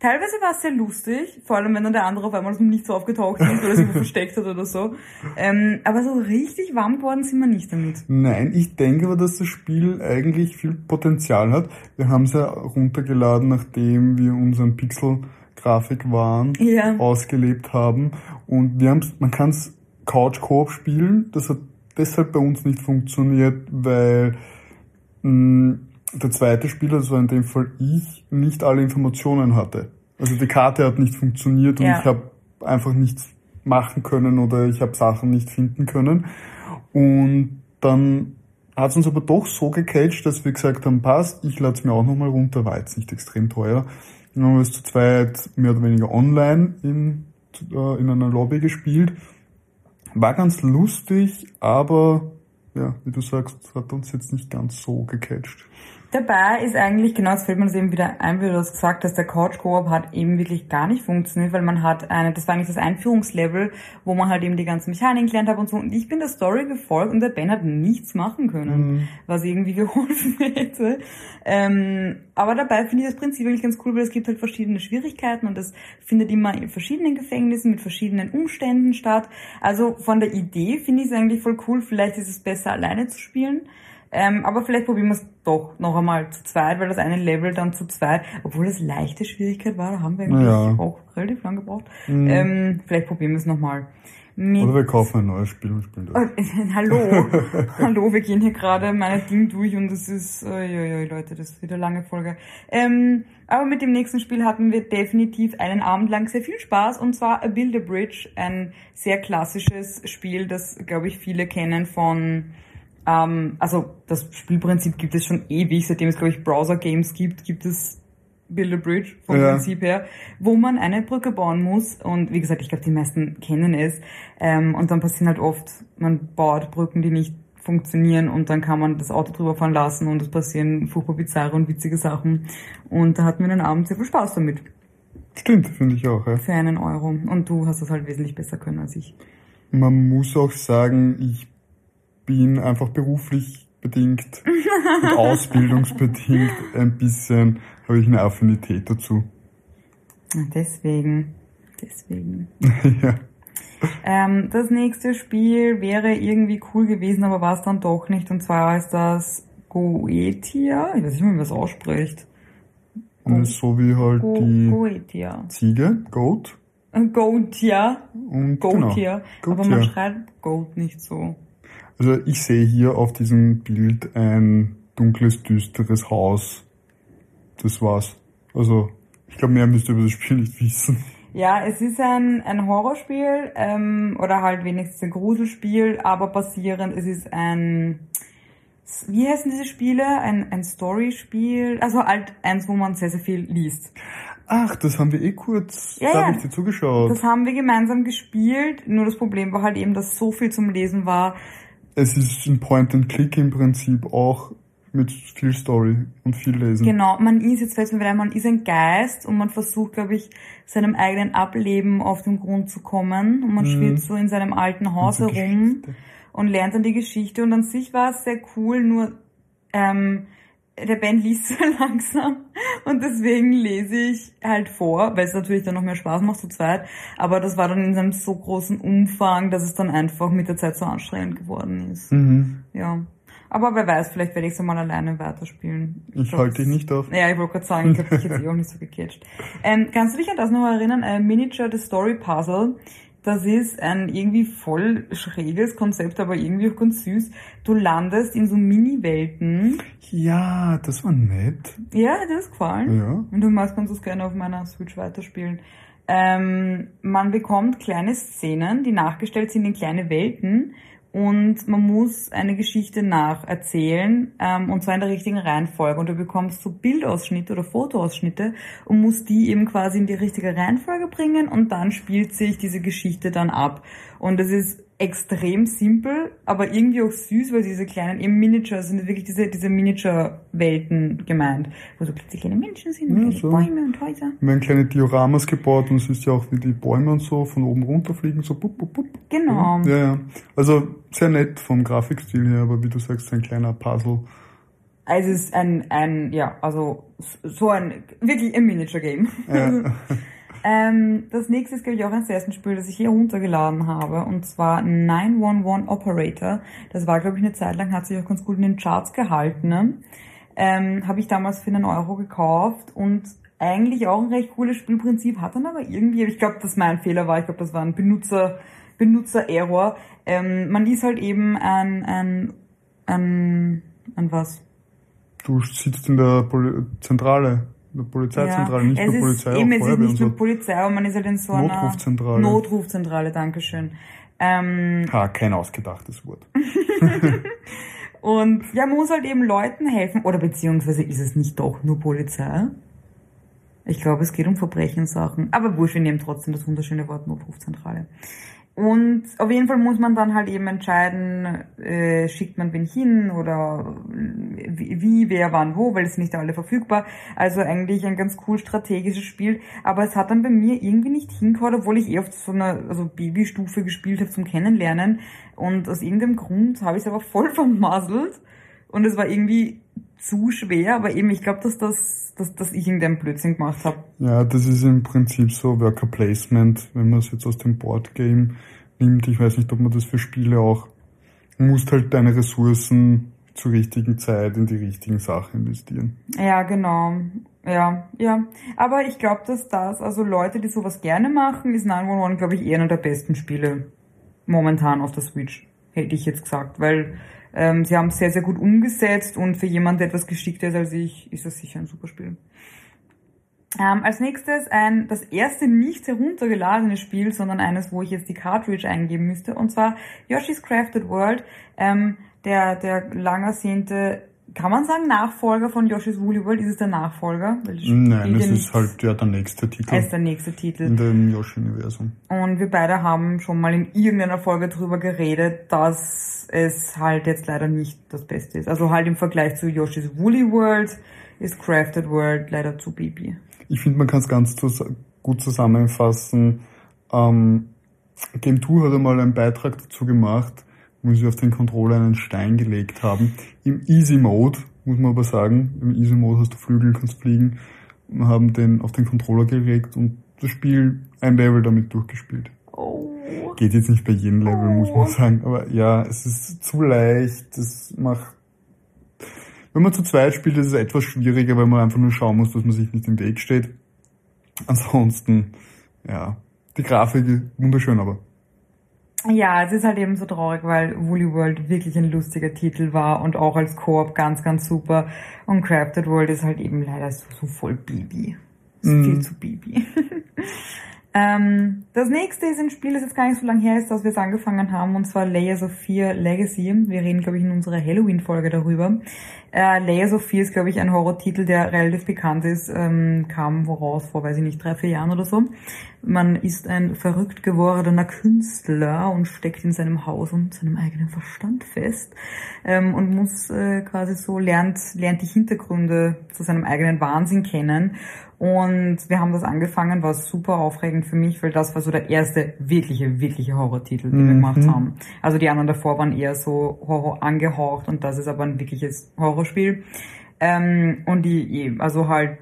Teilweise war es sehr lustig, vor allem wenn dann der andere auf einmal aus dem Nichts aufgetaucht ist oder sich versteckt hat oder so. Ähm, aber so richtig warm geworden sind wir nicht damit. Nein, ich denke aber, dass das Spiel eigentlich viel Potenzial hat. Wir haben es ja runtergeladen, nachdem wir unseren Pixel-Grafik-Wahn Ja. ausgelebt haben. Und wir haben's, man kann es Couch-Koop spielen. Das hat deshalb bei uns nicht funktioniert, weil mh, der zweite Spieler, war in dem Fall ich, nicht alle Informationen hatte. Also die Karte hat nicht funktioniert und Ja. ich habe einfach nichts machen können oder ich habe Sachen nicht finden können. Und dann hat es uns aber doch so gecatcht, dass wir gesagt haben, passt, ich lade es mir auch nochmal runter, war jetzt nicht extrem teuer. Dann haben wir es zu zweit mehr oder weniger online in, äh, in einer Lobby gespielt. War ganz lustig, aber ja, wie du sagst, hat uns jetzt nicht ganz so gecatcht. Dabei ist eigentlich, genau, jetzt fällt mir das eben wieder ein, wie du das gesagt hast, der Couch Koop hat eben wirklich gar nicht funktioniert, weil man hat eine, das war eigentlich das Einführungslevel, wo man halt eben die ganzen Mechaniken gelernt hat und so. Und ich bin der Story gefolgt und der Ben hat nichts machen können, was irgendwie geholfen hätte. Ähm, aber dabei finde ich das Prinzip eigentlich ganz cool, weil es gibt halt verschiedene Schwierigkeiten und das findet immer in verschiedenen Gefängnissen mit verschiedenen Umständen statt. Also von der Idee finde ich es eigentlich voll cool. Vielleicht ist es besser alleine zu spielen. Ähm, aber vielleicht probieren wir es doch noch einmal zu zweit, weil das eine Level dann zu zweit, obwohl das leichte Schwierigkeit war, da haben wir eigentlich Ja. auch relativ lang gebraucht. Ähm, vielleicht probieren wir es nochmal. Mit Oder wir kaufen ein neues Spiel und spielen das. Oh, hallo, hallo, wir gehen hier gerade meine Ding durch und das ist, oh, oh, oh, Leute, das ist wieder lange Folge. Ähm, aber mit dem nächsten Spiel hatten wir definitiv einen Abend lang sehr viel Spaß und zwar A Build a Bridge, ein sehr klassisches Spiel, das, glaube ich, viele kennen von, ähm, also das Spielprinzip gibt es schon ewig, seitdem es, glaube ich, Browser-Games gibt, gibt es Build a Bridge vom Ja. Prinzip her, wo man eine Brücke bauen muss. Und wie gesagt, ich glaube, die meisten kennen es. Ähm, und dann passieren halt oft, man baut Brücken, die nicht funktionieren und dann kann man das Auto drüber fahren lassen und es passieren furchtbar bizarre und witzige Sachen. Und da hatten wir den Abend sehr viel Spaß damit. Stimmt, finde ich auch, ja. Für einen Euro. Und du hast das halt wesentlich besser können als ich. Man muss auch sagen, ich bin einfach beruflich bedingt und ausbildungsbedingt ein bisschen, habe ich eine Affinität dazu. Deswegen. Deswegen. ja. Ähm, das nächste Spiel wäre irgendwie cool gewesen, aber war es dann doch nicht. Und zwar ist das Goetia. Ich weiß nicht, wie man das ausspricht. Und so wie halt Go die Goetia. Ziege, Goat. Goatia. Und Goatia. Genau. Aber man schreibt Goat nicht so. Also ich sehe hier auf diesem Bild ein dunkles, düsteres Haus. Das war's. Also, ich glaube, mehr müsst ihr über das Spiel nicht wissen. Ja, es ist ein, ein Horrorspiel ähm, oder halt wenigstens ein Gruselspiel, aber basierend, es ist ein, wie heißen diese Spiele? Ein, ein Storyspiel, also halt eins, wo man sehr, sehr viel liest. Ach, das haben wir eh kurz, Ja, da ja. habe ich dir zugeschaut. Das haben wir gemeinsam gespielt, nur das Problem war halt eben, dass so viel zum Lesen war. Es ist ein Point-and-Click im Prinzip auch mit viel Story und viel Lesen. Genau, man ist, jetzt fällt mir wieder man ist ein Geist und man versucht, glaube ich, seinem eigenen Ableben auf den Grund zu kommen und man Mhm. schwirrt so in seinem alten Haus herum und lernt dann die Geschichte und an sich war es sehr cool, nur ähm, der Band liest sehr langsam und deswegen lese ich halt vor, weil es natürlich dann noch mehr Spaß macht zu zweit, aber das war dann in einem so großen Umfang, dass es dann einfach mit der Zeit so anstrengend geworden ist. Mhm. Ja. Aber wer weiß, vielleicht werde ich es mal alleine weiterspielen. Ich halte dich nicht auf. Ja, ich wollte gerade sagen, ich habe dich jetzt eh auch nicht so gecatcht. Ähm, kannst du dich an das noch erinnern? Äh, Miniature The Story Puzzle. Das ist ein irgendwie voll schräges Konzept, aber irgendwie auch ganz süß. Du landest in so Mini-Welten. Ja, das war nett. Ja, das gefallen? Ja. Und du magst kannst du es gerne auf meiner Switch weiterspielen. Ähm, man bekommt kleine Szenen, die nachgestellt sind in kleine Welten und man muss eine Geschichte nacherzählen ähm, und zwar in der richtigen Reihenfolge. Und du bekommst so Bildausschnitte oder Fotoausschnitte und musst die eben quasi in die richtige Reihenfolge bringen und dann spielt sich diese Geschichte dann ab und es ist extrem simpel, aber irgendwie auch süß, weil diese kleinen eben Miniature sind wirklich diese diese Miniature-Welten gemeint, wo so klitzekleine Menschen sind, Ja, kleine so. Bäume und Häuser. Wir haben kleine Dioramas gebaut und es ist ja auch wie die Bäume und so von oben runterfliegen, so bup, bup, bup. Genau. Ja, ja. Also sehr nett vom Grafikstil her, aber wie du sagst, ein kleiner Puzzle. Also es ist ein, ein, ja, also so ein, wirklich ein Miniature-Game. Ja. ähm, das nächste ist, glaube ich, auch ein Spiel, das ich hier runtergeladen habe, und zwar 911 Operator. Das war, glaube ich, eine Zeit lang, hat sich auch ganz gut in den Charts gehalten. Ne? Ähm, habe ich damals für einen Euro gekauft und eigentlich auch ein recht cooles Spielprinzip, hat dann aber irgendwie, ich glaube, dass mein Fehler war, ich glaube, das war ein Benutzer, Benutzer-Error. Ähm, man ist halt eben ein, ein, ein, ein was? Du sitzt in der Poli Zentrale, in der Polizeizentrale, nicht es nur ist, Polizei, eben, auch es ist nicht nur so. Polizei, aber man ist halt in so einer Notrufzentrale. Notrufzentrale, Dankeschön. Ähm, Ha, kein ausgedachtes Wort. und ja, man muss halt eben Leuten helfen, oder beziehungsweise ist es nicht doch nur Polizei? Ich glaube, es geht um Verbrechenssachen. Aber wurscht, wir nehmen trotzdem das wunderschöne Wort Notrufzentrale. Und auf jeden Fall muss man dann halt eben entscheiden, äh, schickt man wen hin oder wie, wie, wer, wann, wo, weil es sind nicht alle verfügbar. Also eigentlich ein ganz cool strategisches Spiel. Aber es hat dann bei mir irgendwie nicht hingehauen, obwohl ich eh auf so einer also Babystufe gespielt habe zum Kennenlernen. Und aus irgendeinem Grund habe ich es aber voll vermasselt. Und es war irgendwie zu schwer, aber eben, ich glaube, dass das, dass, dass ich irgendeinen Blödsinn gemacht habe. Ja, das ist im Prinzip so Worker Placement, wenn man es jetzt aus dem Boardgame nimmt. Ich weiß nicht, ob man das für Spiele auch. Du musst halt deine Ressourcen zur richtigen Zeit in die richtigen Sachen investieren. Ja, genau. Ja, ja. Aber ich glaube, dass das, also Leute, die sowas gerne machen, ist 911, glaube ich, eher einer der besten Spiele. momentan auf der Switch, hätte ich jetzt gesagt, weil ähm, sie haben es sehr, sehr gut umgesetzt und für jemanden, der etwas geschickter ist als ich, ist das sicher ein super Spiel. Ähm, als nächstes ein das erste nicht heruntergeladene Spiel, sondern eines, wo ich jetzt die Cartridge eingeben müsste, und zwar Yoshi's Crafted World, ähm, der der lang kann man sagen, Nachfolger von Yoshi's Woolly World? Ist es der Nachfolger? Nein, es ist halt ja der nächste Titel. Es ist der nächste Titel. In dem Yoshi-Universum. Und wir beide haben schon mal in irgendeiner Folge drüber geredet, dass es halt jetzt leider nicht das Beste ist. Also halt im Vergleich zu Yoshi's Woolly World ist Crafted World leider zu Baby. Ich finde, man kann es ganz gut zusammenfassen. Ähm, Game 2 hat einmal einen Beitrag dazu gemacht, wo sie auf den Controller einen Stein gelegt haben. Im Easy Mode, muss man aber sagen, im Easy Mode hast du Flügel, kannst fliegen, und haben den auf den Controller gelegt und das Spiel ein Level damit durchgespielt. Oh. Geht jetzt nicht bei jedem Level, muss man oh. sagen, aber ja, es ist zu leicht, es macht wenn man zu zweit spielt, ist es etwas schwieriger, weil man einfach nur schauen muss, dass man sich nicht im Weg steht. Ansonsten, ja, die Grafik ist wunderschön, aber ja, es ist halt eben so traurig, weil Woolly World wirklich ein lustiger Titel war und auch als Koop ganz, ganz super. Und Crafted World ist halt eben leider so, so voll Bibi. Mm. viel zu Bibi. ähm, das nächste ist ein Spiel, das jetzt gar nicht so lange her ist, dass wir es angefangen haben, und zwar Layers of Fear Legacy. Wir reden, glaube ich, in unserer Halloween-Folge darüber. Äh, Layers of Fear ist, glaube ich, ein Horrortitel, der relativ bekannt ist, ähm, kam voraus vor, weiß ich nicht, drei, vier Jahren oder so. Man ist ein verrückt gewordener Künstler und steckt in seinem Haus und seinem eigenen Verstand fest ähm, und muss äh, quasi so lernt, lernt die Hintergründe zu seinem eigenen Wahnsinn kennen und wir haben das angefangen, war super aufregend für mich, weil das war so der erste wirkliche, wirkliche Horrortitel, den mhm. wir gemacht haben. Also die anderen davor waren eher so Horror angehaucht und das ist aber ein wirkliches Horrorspiel. Ähm, und die, also halt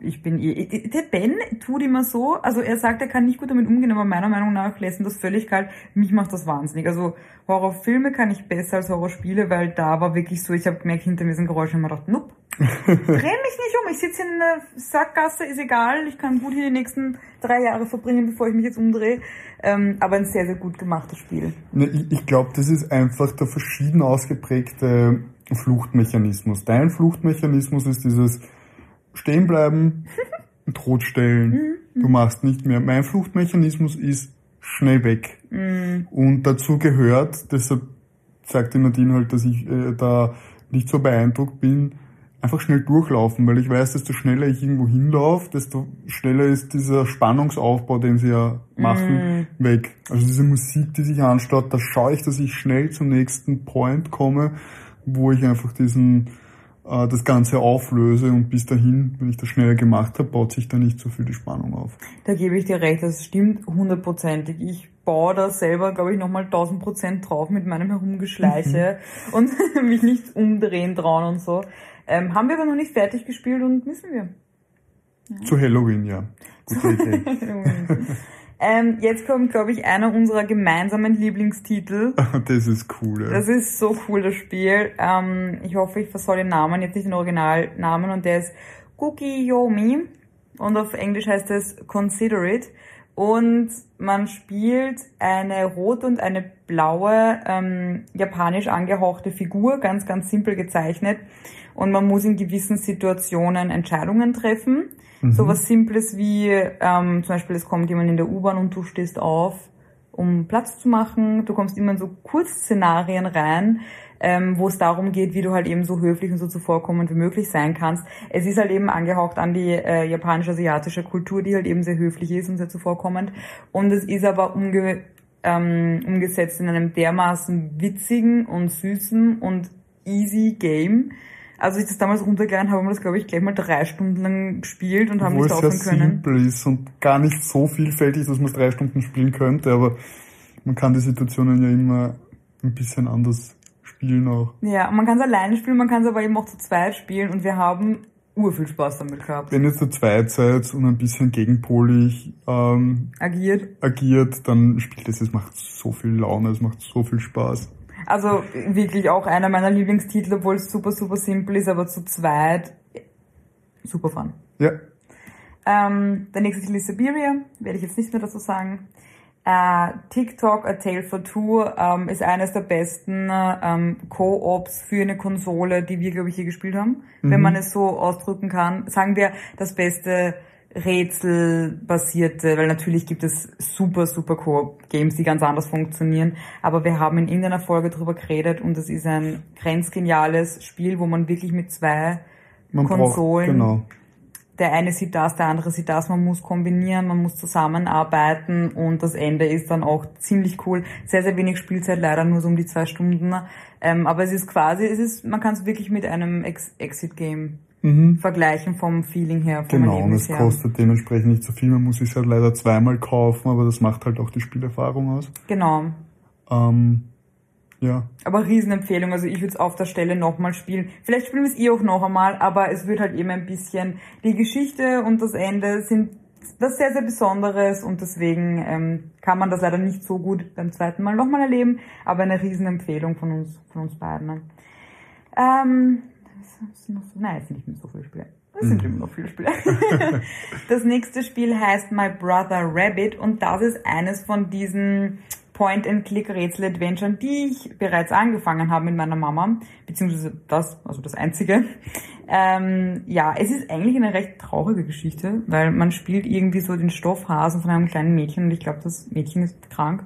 ich bin eh, der Ben tut immer so, also er sagt, er kann nicht gut damit umgehen, aber meiner Meinung nach lässt das völlig kalt. Mich macht das wahnsinnig. Also Horrorfilme kann ich besser als Horrorspiele, weil da war wirklich so, ich habe gemerkt, hinter mir sind Geräusche und mir gedacht, nope, dreh mich nicht um, ich sitze in einer Sackgasse, ist egal, ich kann gut hier die nächsten drei Jahre verbringen, bevor ich mich jetzt umdrehe. Ähm, aber ein sehr, sehr gut gemachtes Spiel. Ne, ich, ich glaube, das ist einfach der verschieden ausgeprägte Fluchtmechanismus. Dein Fluchtmechanismus ist dieses stehen bleiben, totstellen. Mhm. Du machst nicht mehr. Mein Fluchtmechanismus ist schnell weg. Mhm. Und dazu gehört, deshalb sagt die Nadine halt, dass ich äh, da nicht so beeindruckt bin, einfach schnell durchlaufen, weil ich weiß, desto schneller ich irgendwo hinlaufe, desto schneller ist dieser Spannungsaufbau, den sie ja machen, mm. weg. Also diese Musik, die sich anstaut, da schaue ich, dass ich schnell zum nächsten Point komme, wo ich einfach diesen äh, das Ganze auflöse und bis dahin, wenn ich das schneller gemacht habe, baut sich da nicht so viel die Spannung auf. Da gebe ich dir recht, das stimmt hundertprozentig. Ich baue da selber, glaube ich, nochmal 1000 Prozent drauf mit meinem Herumgeschleiche mhm. und mich nicht umdrehen trauen und so. Ähm, haben wir aber noch nicht fertig gespielt und müssen wir. Ja. Zu Halloween, ja. Gute Idee. Ähm, jetzt kommt, glaube ich, einer unserer gemeinsamen Lieblingstitel. das ist cool. Ja. Das ist so cool, das Spiel. Ähm, ich hoffe, ich versoll den Namen, jetzt nicht den Originalnamen, und der ist Kukiyomi. Und auf Englisch heißt es Consider It. Und man spielt eine rote und eine blaue ähm, japanisch angehauchte Figur, ganz, ganz simpel gezeichnet. Und man muss in gewissen Situationen Entscheidungen treffen. Mhm. So was Simples wie ähm, zum Beispiel, es kommt jemand in der U-Bahn und du stehst auf, um Platz zu machen. Du kommst immer in so Kurzszenarien rein, ähm, wo es darum geht, wie du halt eben so höflich und so zuvorkommend wie möglich sein kannst. Es ist halt eben angehaucht an die äh, japanisch-asiatische Kultur, die halt eben sehr höflich ist und sehr zuvorkommend. Und es ist aber umge ähm, umgesetzt in einem dermaßen witzigen und süßen und easy Game, als ich das damals runtergeladen habe, haben wir das, glaube ich, gleich mal drei Stunden lang gespielt und haben Obwohl nicht aufhören können. simpel ist und gar nicht so vielfältig, dass man es drei Stunden spielen könnte, aber man kann die Situationen ja immer ein bisschen anders spielen auch. Ja, man kann es alleine spielen, man kann es aber eben auch zu zweit spielen und wir haben urviel Spaß damit gehabt. Wenn ihr zu zweit seid und ein bisschen gegenpolig ähm, agiert. agiert, dann spielt es, es macht so viel Laune, es macht so viel Spaß. Also wirklich auch einer meiner Lieblingstitel, obwohl es super, super simpel ist, aber zu zweit super fun. Ja. Ähm, der nächste Titel ist Siberia, werde ich jetzt nicht mehr dazu sagen. Äh, TikTok, A Tale for Two ähm, ist eines der besten ähm, Co-ops für eine Konsole, die wir, glaube ich, hier gespielt haben. Mhm. Wenn man es so ausdrücken kann. Sagen wir, das beste Rätselbasierte, weil natürlich gibt es super, super Co-Games, die ganz anders funktionieren. Aber wir haben in irgendeiner Folge drüber geredet und es ist ein grenzgeniales Spiel, wo man wirklich mit zwei man Konsolen braucht, genau der eine sieht das, der andere sieht das, man muss kombinieren, man muss zusammenarbeiten und das Ende ist dann auch ziemlich cool. Sehr, sehr wenig Spielzeit, leider nur so um die zwei Stunden. Ähm, aber es ist quasi, es ist, man kann es wirklich mit einem Ex Exit-Game mhm. vergleichen vom Feeling her. Vom genau, und es kostet dementsprechend nicht so viel, man muss es halt leider zweimal kaufen, aber das macht halt auch die Spielerfahrung aus. Genau. Ähm, ja. Aber Riesenempfehlung. Also ich würde es auf der Stelle nochmal spielen. Vielleicht spielen wir es eh auch noch einmal, aber es wird halt eben ein bisschen die Geschichte und das Ende sind was sehr, sehr Besonderes und deswegen ähm, kann man das leider nicht so gut beim zweiten Mal nochmal erleben, aber eine Riesenempfehlung von uns, von uns beiden. Ne? Ähm, nein, es sind nicht mehr so viele Spiele. Es sind mhm. immer noch viele Spiele. das nächste Spiel heißt My Brother Rabbit und das ist eines von diesen Point-and-Click-Rätsel-Adventure, die ich bereits angefangen habe mit meiner Mama, beziehungsweise das, also das einzige. Ähm, ja, es ist eigentlich eine recht traurige Geschichte, weil man spielt irgendwie so den Stoffhasen von einem kleinen Mädchen und ich glaube, das Mädchen ist krank.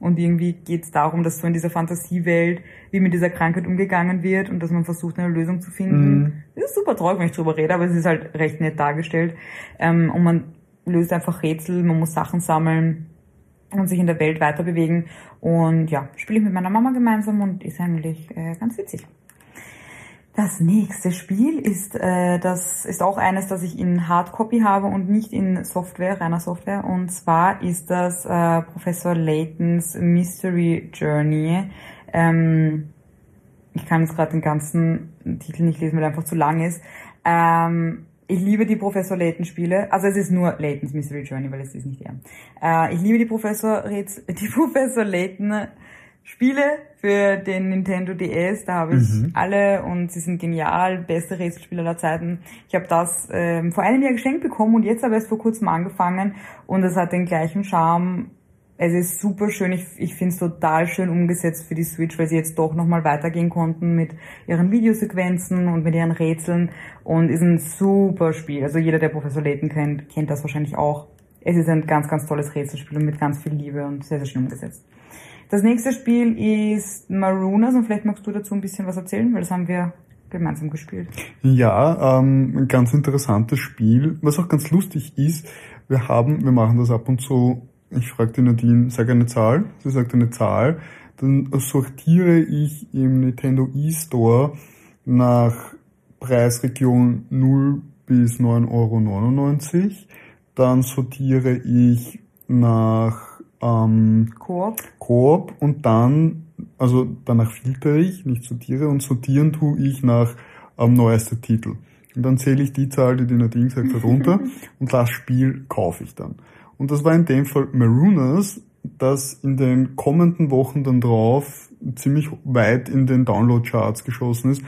Und irgendwie geht es darum, dass so in dieser Fantasiewelt, wie mit dieser Krankheit umgegangen wird und dass man versucht, eine Lösung zu finden. Mhm. Das ist super traurig, wenn ich drüber rede, aber es ist halt recht nett dargestellt. Ähm, und man löst einfach Rätsel, man muss Sachen sammeln und sich in der Welt weiter bewegen. Und ja, spiele ich mit meiner Mama gemeinsam und ist eigentlich äh, ganz witzig. Das nächste Spiel ist, äh, das ist auch eines, das ich in Hardcopy habe und nicht in Software, reiner Software. Und zwar ist das äh, Professor Laytons Mystery Journey. Ähm, ich kann jetzt gerade den ganzen Titel nicht lesen, weil er einfach zu lang ist. Ähm, ich liebe die Professor Layton Spiele. Also es ist nur Laytons Mystery Journey, weil es ist nicht er. Äh, ich liebe die Professor, die Professor Layton Spiele für den Nintendo DS. Da habe ich mhm. alle und sie sind genial. Beste Rätselspiele aller Zeiten. Ich habe das ähm, vor einem Jahr geschenkt bekommen und jetzt habe ich es vor kurzem angefangen und es hat den gleichen Charme es ist super schön. Ich, ich finde es total schön umgesetzt für die Switch, weil sie jetzt doch nochmal weitergehen konnten mit ihren Videosequenzen und mit ihren Rätseln. Und ist ein super Spiel. Also jeder, der Professor Layton kennt, kennt das wahrscheinlich auch. Es ist ein ganz, ganz tolles Rätselspiel und mit ganz viel Liebe und sehr, sehr schön umgesetzt. Das nächste Spiel ist Marooners und vielleicht magst du dazu ein bisschen was erzählen, weil das haben wir gemeinsam gespielt. Ja, ähm, ein ganz interessantes Spiel, was auch ganz lustig ist. Wir haben, wir machen das ab und zu ich frage die Nadine, sag eine Zahl, sie sagt eine Zahl, dann sortiere ich im Nintendo eStore nach Preisregion 0 bis 9,99 Euro. Dann sortiere ich nach ähm, Coop. Coop und dann, also danach filtere ich, nicht sortiere und sortieren tue ich nach ähm, neuester Titel. Und dann zähle ich die Zahl, die die Nadine gesagt hat, runter und das Spiel kaufe ich dann. Und das war in dem Fall Marooners, das in den kommenden Wochen dann drauf ziemlich weit in den Download-Charts geschossen ist.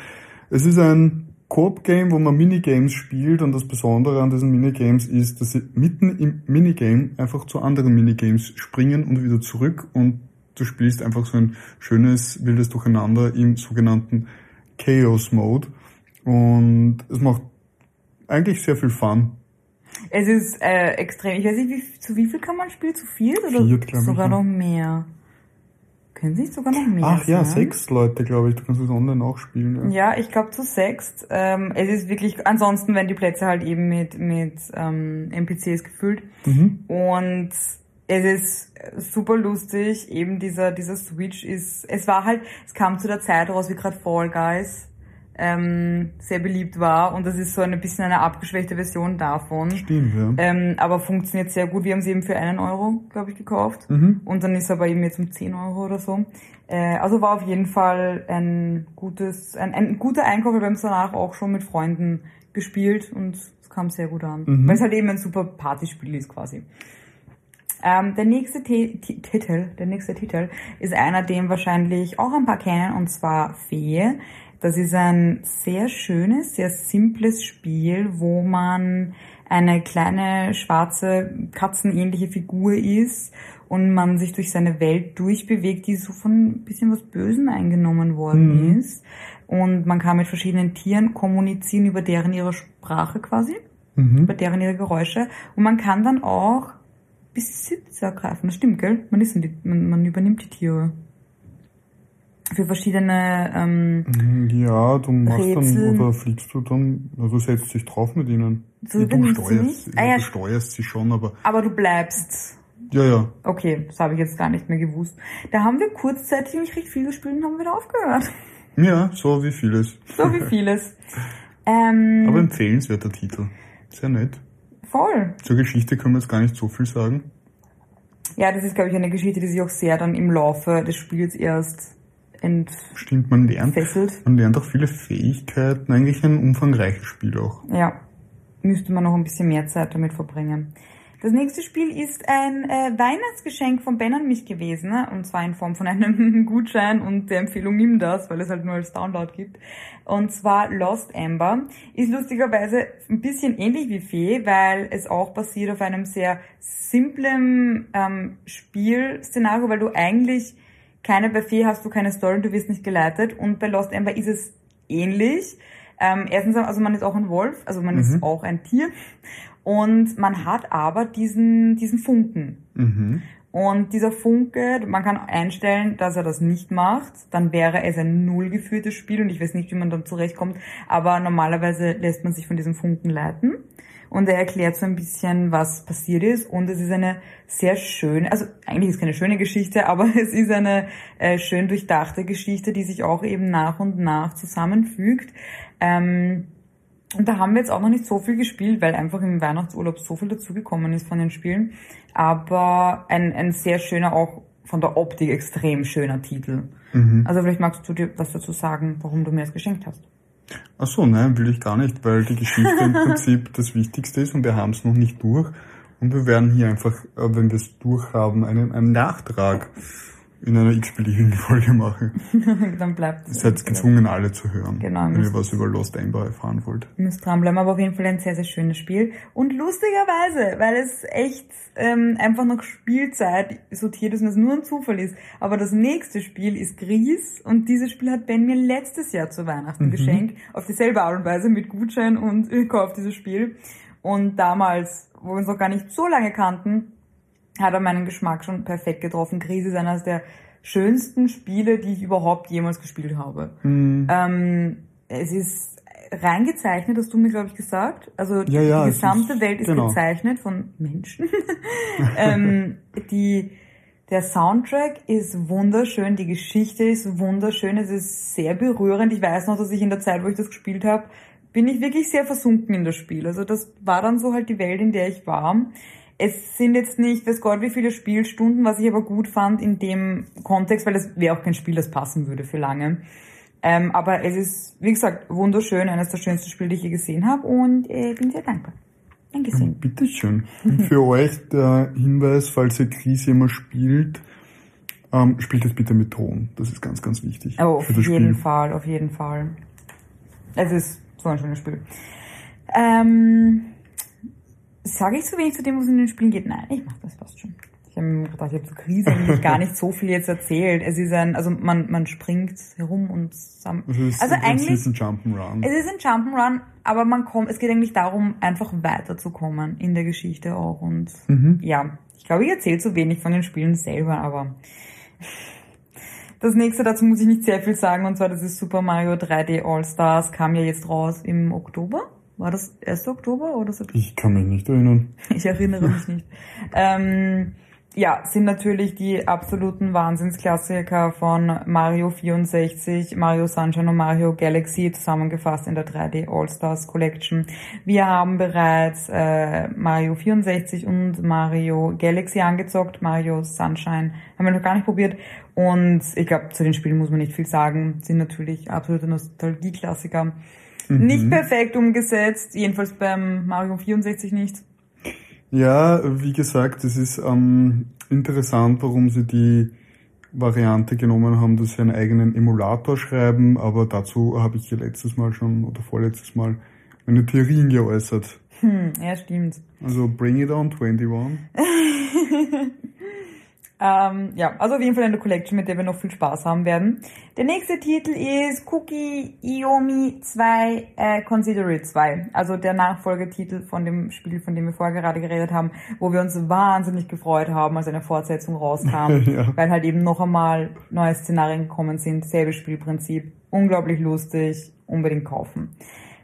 Es ist ein Coop-Game, wo man Minigames spielt und das Besondere an diesen Minigames ist, dass sie mitten im Minigame einfach zu anderen Minigames springen und wieder zurück und du spielst einfach so ein schönes, wildes Durcheinander im sogenannten Chaos Mode und es macht eigentlich sehr viel Fun. Es ist äh, extrem. Ich weiß nicht, wie, zu wie viel kann man spielen? Zu viel oder Viert, sogar ich, noch mehr? Können Sie sogar noch mehr? Ach ja, sechs Leute, glaube ich. Du kannst es online auch spielen. Ja, ja ich glaube zu sechs. Ähm, es ist wirklich, ansonsten werden die Plätze halt eben mit, mit ähm, NPCs gefüllt. Mhm. Und es ist super lustig. Eben dieser, dieser Switch ist, es war halt, es kam zu der Zeit raus wie gerade Fall Guys ähm, sehr beliebt war und das ist so ein bisschen eine abgeschwächte Version davon. Stimmt, ja. Ähm, aber funktioniert sehr gut. Wir haben sie eben für einen Euro, glaube ich, gekauft mhm. und dann ist aber eben jetzt um 10 Euro oder so. Äh, also war auf jeden Fall ein gutes, ein, ein guter Einkauf. Wir haben es danach auch schon mit Freunden gespielt und es kam sehr gut an, mhm. weil es halt eben ein super Partyspiel ist quasi. Ähm, der nächste T Titel, der nächste Titel ist einer, den wahrscheinlich auch ein paar kennen, und zwar Fee. Das ist ein sehr schönes, sehr simples Spiel, wo man eine kleine schwarze katzenähnliche Figur ist und man sich durch seine Welt durchbewegt, die so von ein bisschen was Bösem eingenommen worden Mhm. ist. Und man kann mit verschiedenen Tieren kommunizieren über deren ihre Sprache quasi, Mhm. über deren ihre Geräusche. Und man kann dann auch Besitz ergreifen. Das stimmt, gell? Man, ist die, man, man übernimmt die Tiere. Für verschiedene, ähm, Ja, du machst Rätsel. dann, oder fliegst du dann, also setzt dich drauf mit ihnen. So Ja, du steuerst, ja, Ah, ja. du steuerst sie schon, aber aber du bleibst. ja, ja. Okay, das habe ich jetzt gar nicht mehr gewusst. Da haben wir kurzzeitig nicht recht viel gespielt und haben wieder aufgehört. Ja, so wie vieles. So wie vieles. Ähm, Aber empfehlenswerter Titel. Sehr nett. voll. Zur Geschichte können wir jetzt gar nicht so viel sagen. Ja, das ist, glaube ich, eine Geschichte, die sich auch sehr dann im Laufe des Spiels erst entfesselt. Stimmt, man lernt, man lernt auch viele Fähigkeiten. Eigentlich ein umfangreiches Spiel auch. Ja, müsste man noch ein bisschen mehr Zeit damit verbringen. Das nächste Spiel ist ein äh, Weihnachtsgeschenk von Ben an mich gewesen, ne? und zwar in Form von einem Gutschein und der Empfehlung nimm das, weil es halt nur als Download gibt. Und zwar Lost Amber ist lustigerweise ein bisschen ähnlich wie Fee, weil es auch basiert auf einem sehr simplen ähm, Spielszenario, weil du eigentlich keine bei Fee hast du keine Story, du wirst nicht geleitet und bei Lost Amber ist es ähnlich. Ähm, erstens, also man ist auch ein Wolf, also man ist auch ein Tier und man hat aber diesen, diesen Funken. Mhm. Und dieser Funke, man kann einstellen, dass er das nicht macht, dann wäre es ein null geführtes Spiel und ich weiß nicht, wie man dann zurechtkommt, aber normalerweise lässt man sich von diesem Funken leiten. Und er erklärt so ein bisschen, was passiert ist. Und es ist eine sehr schöne, also eigentlich ist es keine schöne Geschichte, aber es ist eine äh, schön durchdachte Geschichte, die sich auch eben nach und nach zusammenfügt. Ähm, und da haben wir jetzt auch noch nicht so viel gespielt, weil einfach im Weihnachtsurlaub so viel dazugekommen ist von den Spielen. Aber ein, ein sehr schöner, auch von der Optik extrem schöner Titel. Mhm. Also vielleicht magst du dir was dazu sagen, warum du mir das geschenkt hast. Ach so, nein, will ich gar nicht, weil die Geschichte im Prinzip das Wichtigste ist und wir haben es noch nicht durch. Und wir werden hier einfach, äh, wenn wir es durchhaben, einen, einen Nachtrag in einer x-beliebigen Folge machen. Dann bleibt Ihr seid gezwungen, alle zu hören, Genau, wenn ihr was über Lost Amber erfahren wollt. Müsst dranbleiben, aber auf jeden Fall ein sehr, sehr schönes Spiel. Und lustigerweise, weil es echt ähm, einfach noch Spielzeit sortiert ist und es nur ein Zufall ist. Aber das nächste Spiel ist Gries und dieses Spiel hat Ben mir letztes Jahr zu Weihnachten geschenkt. Auf dieselbe Art und Weise mit Gutschein und ich kauf dieses Spiel. Und damals, wo wir uns noch gar nicht so lange kannten, hat er meinen Geschmack schon perfekt getroffen. Gries ist eines der schönsten Spiele, die ich überhaupt jemals gespielt habe. Ähm, es ist reingezeichnet, hast du mir, glaube ich, gesagt. Also Ja, ja, die es gesamte ist- Welt ist genau. gezeichnet von Menschen. ähm, die, der Soundtrack ist wunderschön, die Geschichte ist wunderschön, es ist sehr berührend. Ich weiß noch, dass ich in der Zeit, wo ich das gespielt habe, bin ich wirklich sehr versunken in das Spiel. Also das war dann so halt die Welt, in der ich war. Es sind jetzt nicht, weiß Gott, wie viele Spielstunden, was ich aber gut fand in dem Kontext, weil es wäre auch kein Spiel, das passen würde für lange. Ähm, aber es ist, wie gesagt, wunderschön, eines der schönsten Spiele, die ich je gesehen habe und äh, bin sehr dankbar. Dankeschön. Bitteschön. Und für euch der Hinweis, falls ihr Krise immer spielt, ähm, spielt es bitte mit Ton. Das ist ganz, ganz wichtig Oh, auf das jeden Spiel. Fall, auf jeden Fall. Es ist so ein schönes Spiel. Ähm, Sage ich zu wenig zu dem, was in den Spielen geht? Nein, ich mach das fast schon. Ich habe mir gedacht, ich habe zur Krise eigentlich gar nicht so viel jetzt erzählt. Es ist ein, also man, man springt herum und zusammen. Also, es Also ist, eigentlich, es ist ein Jump'n'Run. es ist ein Jump'n'Run, aber man kommt, es geht eigentlich darum, einfach weiterzukommen in der Geschichte auch. Und Mhm. ja, ich glaube, ich erzähle zu wenig von den Spielen selber, aber das nächste, dazu muss ich nicht sehr viel sagen, und zwar das ist Super Mario 3D All Stars, kam ja jetzt raus im Oktober. War das 1. Oktober oder so? Ich kann mich nicht erinnern. Ich erinnere mich nicht. Ähm, ja, sind natürlich die absoluten Wahnsinnsklassiker von Mario 64, Mario Sunshine und Mario Galaxy zusammengefasst in der 3D All-Stars Collection. Wir haben bereits äh, Mario 64 und Mario Galaxy angezockt. Mario Sunshine haben wir noch gar nicht probiert. Und ich glaube, zu den Spielen muss man nicht viel sagen. Sind natürlich absolute Nostalgie-Klassiker. Nicht perfekt umgesetzt, jedenfalls beim Mario 64 nicht. Ja, wie gesagt, es ist ähm, interessant, warum sie die Variante genommen haben, dass sie einen eigenen Emulator schreiben, aber dazu habe ich hier letztes Mal schon oder vorletztes Mal meine Theorien geäußert. Hm, ja, stimmt. Also bring it on 21. Ähm, ja, also auf jeden Fall eine Collection, mit der wir noch viel Spaß haben werden. Der nächste Titel ist Cookie Iomi 2 äh, Consider It 2. Also der Nachfolgetitel von dem Spiel, von dem wir vorher gerade geredet haben, wo wir uns wahnsinnig gefreut haben, als eine Fortsetzung rauskam. ja. Weil halt eben noch einmal neue Szenarien gekommen sind. Selbes Spielprinzip. Unglaublich lustig. Unbedingt kaufen.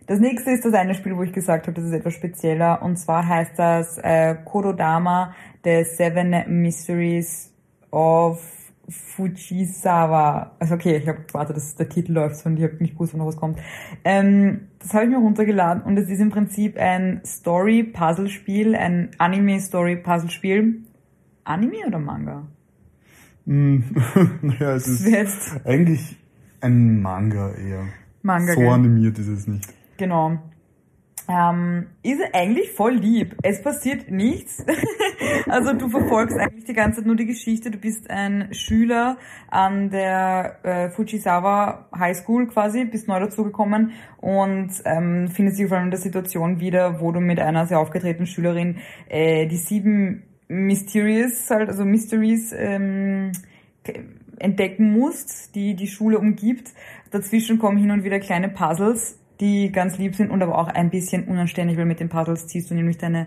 Das nächste ist das eine Spiel, wo ich gesagt habe, das ist etwas spezieller. Und zwar heißt das äh, Korodama The Seven Mysteries of Fujisawa. Also okay, ich habe gewartet, dass der Titel läuft und ich habe nicht gewusst, wann noch was kommt. Ähm, das habe ich mir runtergeladen und es ist im Prinzip ein Story-Puzzle-Spiel, ein Anime-Story-Puzzle-Spiel. Anime oder Manga? Mm, naja, es ist eigentlich ein Manga eher. Manga. So animiert ist es nicht. Genau. Ähm, ist eigentlich voll lieb. Es passiert nichts. also du verfolgst eigentlich die ganze Zeit nur die Geschichte. Du bist ein Schüler an der äh, Fujisawa High School quasi, bist neu dazugekommen und ähm, findest dich vor allem in der Situation wieder, wo du mit einer sehr aufgetretenen Schülerin äh, die sieben Mysterious, halt, also Mysteries ähm, entdecken musst, die die Schule umgibt. Dazwischen kommen hin und wieder kleine Puzzles die ganz lieb sind und aber auch ein bisschen unanständig, weil mit den Puzzles ziehst du nämlich deine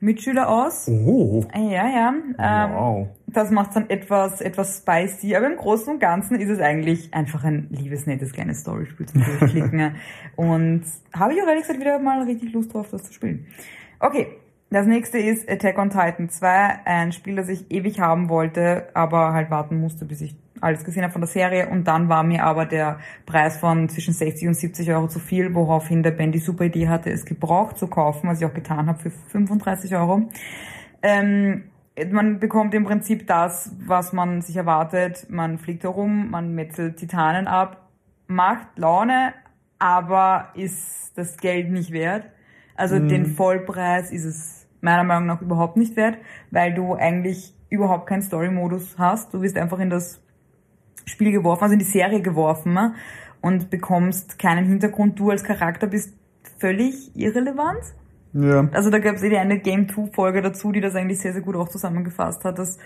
Mitschüler aus. Oh. Ja, ja. Ähm, wow. Das macht dann etwas, etwas spicy, aber im Großen und Ganzen ist es eigentlich einfach ein liebes, nettes kleines Storyspiel zum Durchklicken. und habe ich auch ehrlich gesagt wieder mal richtig Lust drauf, das zu spielen. Okay. Das nächste ist Attack on Titan 2, ein Spiel, das ich ewig haben wollte, aber halt warten musste, bis ich alles gesehen habe von der Serie und dann war mir aber der Preis von zwischen 60 und 70 Euro zu viel, woraufhin der Ben die super Idee hatte, es gebraucht zu kaufen, was ich auch getan habe für 35 Euro. Ähm, man bekommt im Prinzip das, was man sich erwartet. Man fliegt herum, man metzelt Titanen ab, macht Laune, aber ist das Geld nicht wert. Also mhm. den Vollpreis ist es meiner Meinung nach überhaupt nicht wert, weil du eigentlich überhaupt keinen Story-Modus hast. Du wirst einfach in das Spiel geworfen, also in die Serie geworfen ne? und bekommst keinen Hintergrund. Du als Charakter bist völlig irrelevant. Ja. Also da gab es eh eine Game 2 Folge dazu, die das eigentlich sehr, sehr gut auch zusammengefasst hat, dass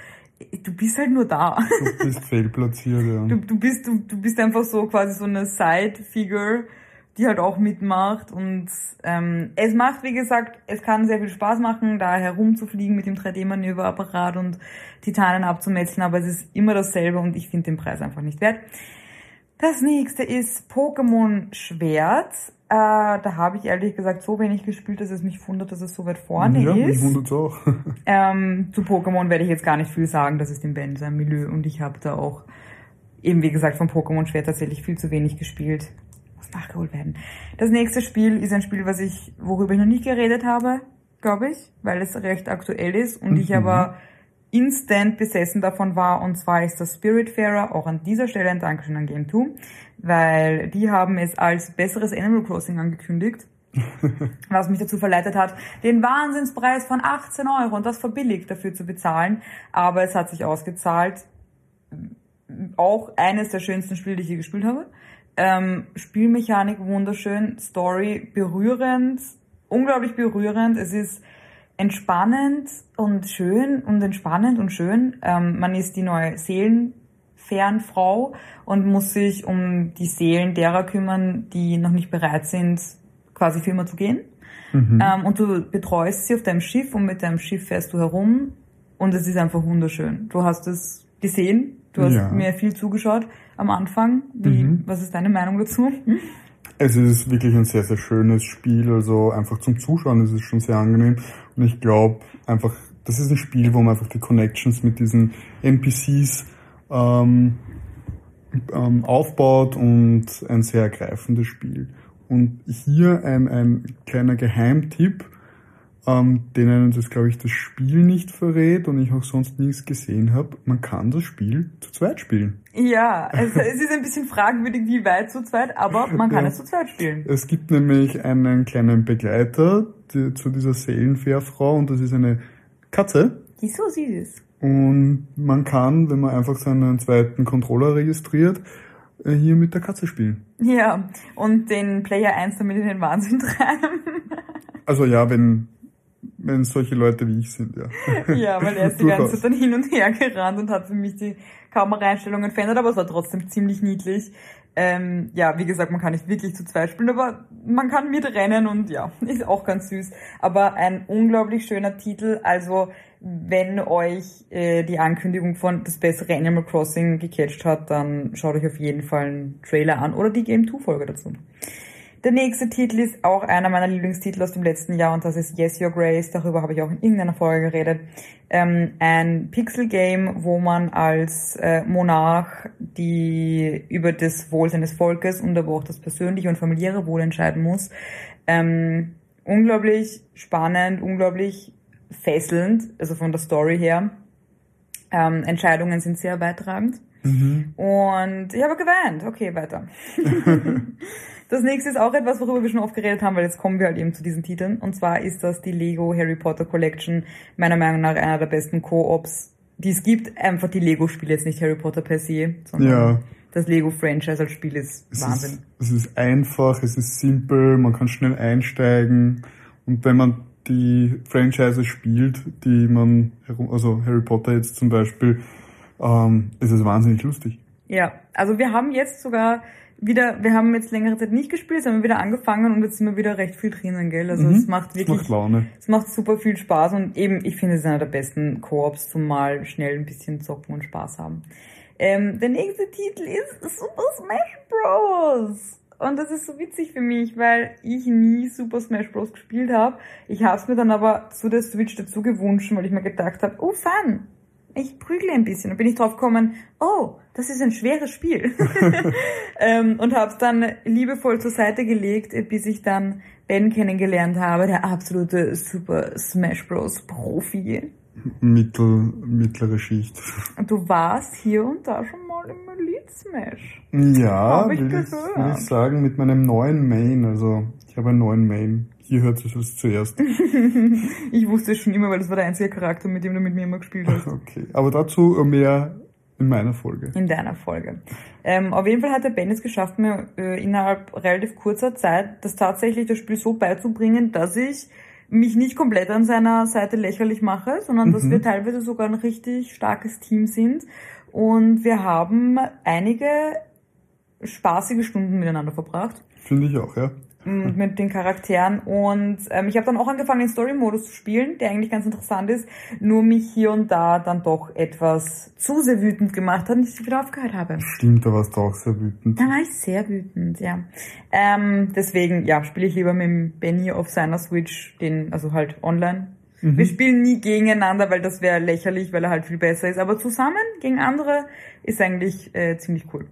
du bist halt nur da. Du bist fehlplatziert, ja. Du, du bist, du, du bist einfach so quasi so eine Side-Figure, die halt auch mitmacht. Und ähm, es macht, wie gesagt, es kann sehr viel Spaß machen, da herumzufliegen mit dem 3D-Manöverapparat und Titanen abzumetzeln, aber es ist immer dasselbe und ich finde den Preis einfach nicht wert. Das nächste ist Pokémon Schwert. Äh, da habe ich ehrlich gesagt so wenig gespielt, dass es mich wundert, dass es so weit vorne ja, ist. Mich wundert auch. ähm, zu Pokémon werde ich jetzt gar nicht viel sagen, das ist im Ben sein Milieu und ich habe da auch eben wie gesagt von Pokémon Schwert tatsächlich viel zu wenig gespielt nachgeholt werden. Das nächste Spiel ist ein Spiel, was ich, worüber ich noch nicht geredet habe, glaube ich, weil es recht aktuell ist und mhm. ich aber instant besessen davon war und zwar ist das Spiritfarer, auch an dieser Stelle ein Dankeschön an Game 2, weil die haben es als besseres Animal Crossing angekündigt. was mich dazu verleitet hat, den Wahnsinnspreis von 18 Euro und das verbilligt dafür zu bezahlen. Aber es hat sich ausgezahlt. Auch eines der schönsten Spiele, die ich je gespielt habe. Ähm, Spielmechanik wunderschön, Story berührend, unglaublich berührend. Es ist entspannend und schön und entspannend und schön. Ähm, man ist die neue Seelenfernfrau und muss sich um die Seelen derer kümmern, die noch nicht bereit sind, quasi für immer zu gehen. Mhm. Ähm, und du betreust sie auf deinem Schiff und mit deinem Schiff fährst du herum und es ist einfach wunderschön. Du hast es gesehen, du hast ja. mir viel zugeschaut am Anfang. Wie, mhm. Was ist deine Meinung dazu? Es ist wirklich ein sehr, sehr schönes Spiel. Also einfach zum Zuschauen ist es schon sehr angenehm. Und ich glaube einfach, das ist ein Spiel, wo man einfach die Connections mit diesen NPCs ähm, ähm, aufbaut und ein sehr ergreifendes Spiel. Und hier ein, ein kleiner Geheimtipp ähm, denen das, glaube ich, das Spiel nicht verrät und ich auch sonst nichts gesehen habe. Man kann das Spiel zu zweit spielen. Ja, es, es ist ein bisschen fragwürdig, wie weit zu zweit, aber man kann ja. es zu zweit spielen. Es gibt nämlich einen kleinen Begleiter die, zu dieser Seelenfährfrau und das ist eine Katze. Die so süß ist. Und man kann, wenn man einfach seinen zweiten Controller registriert, äh, hier mit der Katze spielen. Ja, und den Player 1 damit in den Wahnsinn treiben. Also ja, wenn wenn solche Leute wie ich sind, ja. ja, weil er ist die ganze Zeit dann hin und her gerannt und hat für mich die Kameraeinstellungen verändert, aber es war trotzdem ziemlich niedlich. Ähm, ja, wie gesagt, man kann nicht wirklich zu zweit spielen, aber man kann mitrennen und ja, ist auch ganz süß. Aber ein unglaublich schöner Titel. Also wenn euch äh, die Ankündigung von das bessere Animal Crossing gecatcht hat, dann schaut euch auf jeden Fall einen Trailer an oder die Game 2 Folge dazu. Der nächste Titel ist auch einer meiner Lieblingstitel aus dem letzten Jahr und das ist Yes Your Grace. Darüber habe ich auch in irgendeiner Folge geredet. Ähm, ein Pixel-Game, wo man als äh, Monarch die über das Wohl seines Volkes und aber auch das persönliche und familiäre Wohl entscheiden muss. Ähm, unglaublich spannend, unglaublich fesselnd, also von der Story her. Ähm, Entscheidungen sind sehr beitragend. Mhm. Und ich habe geweint. Okay, weiter. das nächste ist auch etwas, worüber wir schon oft geredet haben, weil jetzt kommen wir halt eben zu diesen Titeln. Und zwar ist das die Lego Harry Potter Collection. Meiner Meinung nach einer der besten Co-ops, die es gibt. Einfach die Lego-Spiele, jetzt nicht Harry Potter per se, sondern ja. das Lego-Franchise als Spiel ist es Wahnsinn. Ist, es ist einfach, es ist simpel, man kann schnell einsteigen. Und wenn man die Franchise spielt, die man, also Harry Potter jetzt zum Beispiel, ähm, ist es wahnsinnig lustig. Ja, also wir haben jetzt sogar wieder, wir haben jetzt längere Zeit nicht gespielt, haben wieder angefangen und jetzt sind wir wieder recht viel drinnen, gell? Also mhm, es macht wirklich, es macht Laune. Es macht super viel Spaß und eben, ich finde es ist einer der besten Koops zum mal schnell ein bisschen zocken und Spaß haben. Ähm, der nächste Titel ist Super Smash Bros. Und das ist so witzig für mich, weil ich nie Super Smash Bros. gespielt habe. Ich habe es mir dann aber zu der Switch dazu gewünscht, weil ich mir gedacht habe, oh fun, ich prügle ein bisschen. Und bin ich drauf gekommen, oh, das ist ein schweres Spiel. ähm, und habe es dann liebevoll zur Seite gelegt, bis ich dann Ben kennengelernt habe, der absolute Super Smash Bros. Profi. Mittel, mittlere Schicht. Du warst hier und da schon mal im Elite Smash. Ja, Hab ich will, ich, will ich sagen, mit meinem neuen Main. Also ich habe einen neuen Main. Hier hört sich das zuerst. ich wusste es schon immer, weil das war der einzige Charakter, mit dem du mit mir immer gespielt hast. Okay, aber dazu mehr in meiner Folge. In deiner Folge. Ähm, auf jeden Fall hat der Ben es geschafft, mir äh, innerhalb relativ kurzer Zeit das tatsächlich das Spiel so beizubringen, dass ich mich nicht komplett an seiner Seite lächerlich mache, sondern mhm. dass wir teilweise sogar ein richtig starkes Team sind. Und wir haben einige spaßige Stunden miteinander verbracht. Finde ich auch, ja mit den Charakteren. Und ähm, ich habe dann auch angefangen, den Story-Modus zu spielen, der eigentlich ganz interessant ist, nur mich hier und da dann doch etwas zu sehr wütend gemacht hat und ich wieder aufgehört habe. Stimmt, da warst du auch sehr wütend. Da war ich sehr wütend, ja. Ähm, deswegen, ja, spiele ich lieber mit dem Benny auf seiner Switch, den, also halt online. Mhm. Wir spielen nie gegeneinander, weil das wäre lächerlich, weil er halt viel besser ist. Aber zusammen gegen andere ist eigentlich äh, ziemlich cool.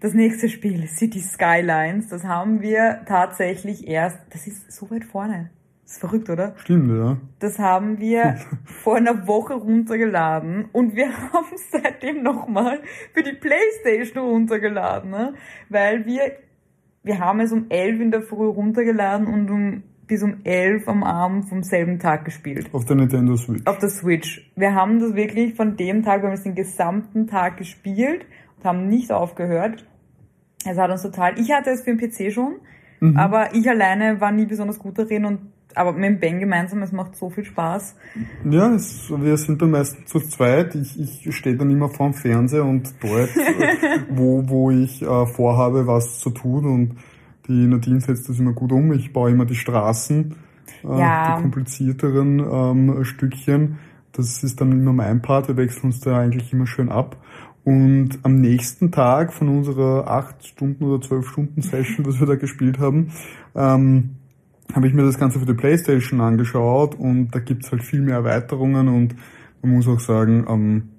Das nächste Spiel, City Skylines, das haben wir tatsächlich erst, das ist so weit vorne. Das ist verrückt, oder? Stimmt, ja. Das haben wir vor einer Woche runtergeladen und wir haben es seitdem nochmal für die Playstation runtergeladen, ne? weil wir, wir haben es um elf in der Früh runtergeladen und um bis um elf am Abend vom selben Tag gespielt. Auf der Nintendo Switch. Auf der Switch. Wir haben das wirklich von dem Tag, wir haben es den gesamten Tag gespielt haben nicht aufgehört. Es hat uns total, ich hatte es für den PC schon, mhm. aber ich alleine war nie besonders gut darin und aber mit dem Ben gemeinsam, es macht so viel Spaß. Ja, es, wir sind dann meistens zu zweit. Ich, ich stehe dann immer vorm Fernseher und dort, wo, wo ich äh, vorhabe, was zu tun und die Nadine setzt das immer gut um. Ich baue immer die Straßen, äh, ja. die komplizierteren ähm, Stückchen. Das ist dann immer mein Part. Wir wechseln uns da eigentlich immer schön ab. Und am nächsten Tag von unserer acht Stunden oder zwölf Stunden Session, was wir da gespielt haben, ähm, habe ich mir das Ganze für die Playstation angeschaut und da gibt's halt viel mehr Erweiterungen und man muss auch sagen, ähm,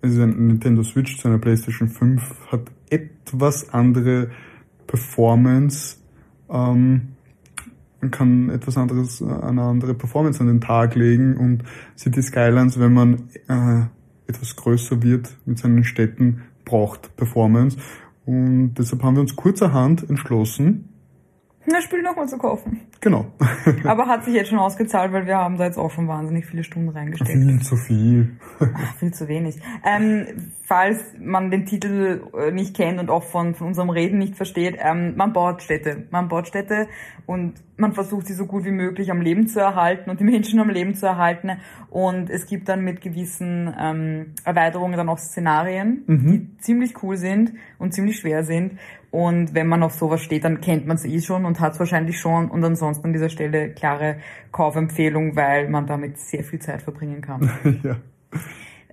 also ein Nintendo Switch zu einer Playstation 5 hat etwas andere Performance, ähm, man kann etwas anderes, eine andere Performance an den Tag legen und City Skylines, wenn man äh, etwas größer wird mit seinen Städten, braucht Performance. Und deshalb haben wir uns kurzerhand entschlossen, das Spiel nochmal zu kaufen. Genau. Aber hat sich jetzt schon ausgezahlt, weil wir haben da jetzt auch schon wahnsinnig viele Stunden reingesteckt. Viel zu viel. Ach, viel zu wenig. Ähm, falls man den Titel äh, nicht kennt und auch von, von unserem Reden nicht versteht, ähm, man baut Städte. Man baut Städte und man versucht sie so gut wie möglich am Leben zu erhalten und die Menschen am Leben zu erhalten. Und es gibt dann mit gewissen ähm, Erweiterungen dann auch Szenarien, Mhm. die ziemlich cool sind und ziemlich schwer sind. Und wenn man auf sowas steht, dann kennt man es eh schon und hat es wahrscheinlich schon. Und ansonsten an dieser Stelle klare Kaufempfehlung, weil man damit sehr viel Zeit verbringen kann. ja.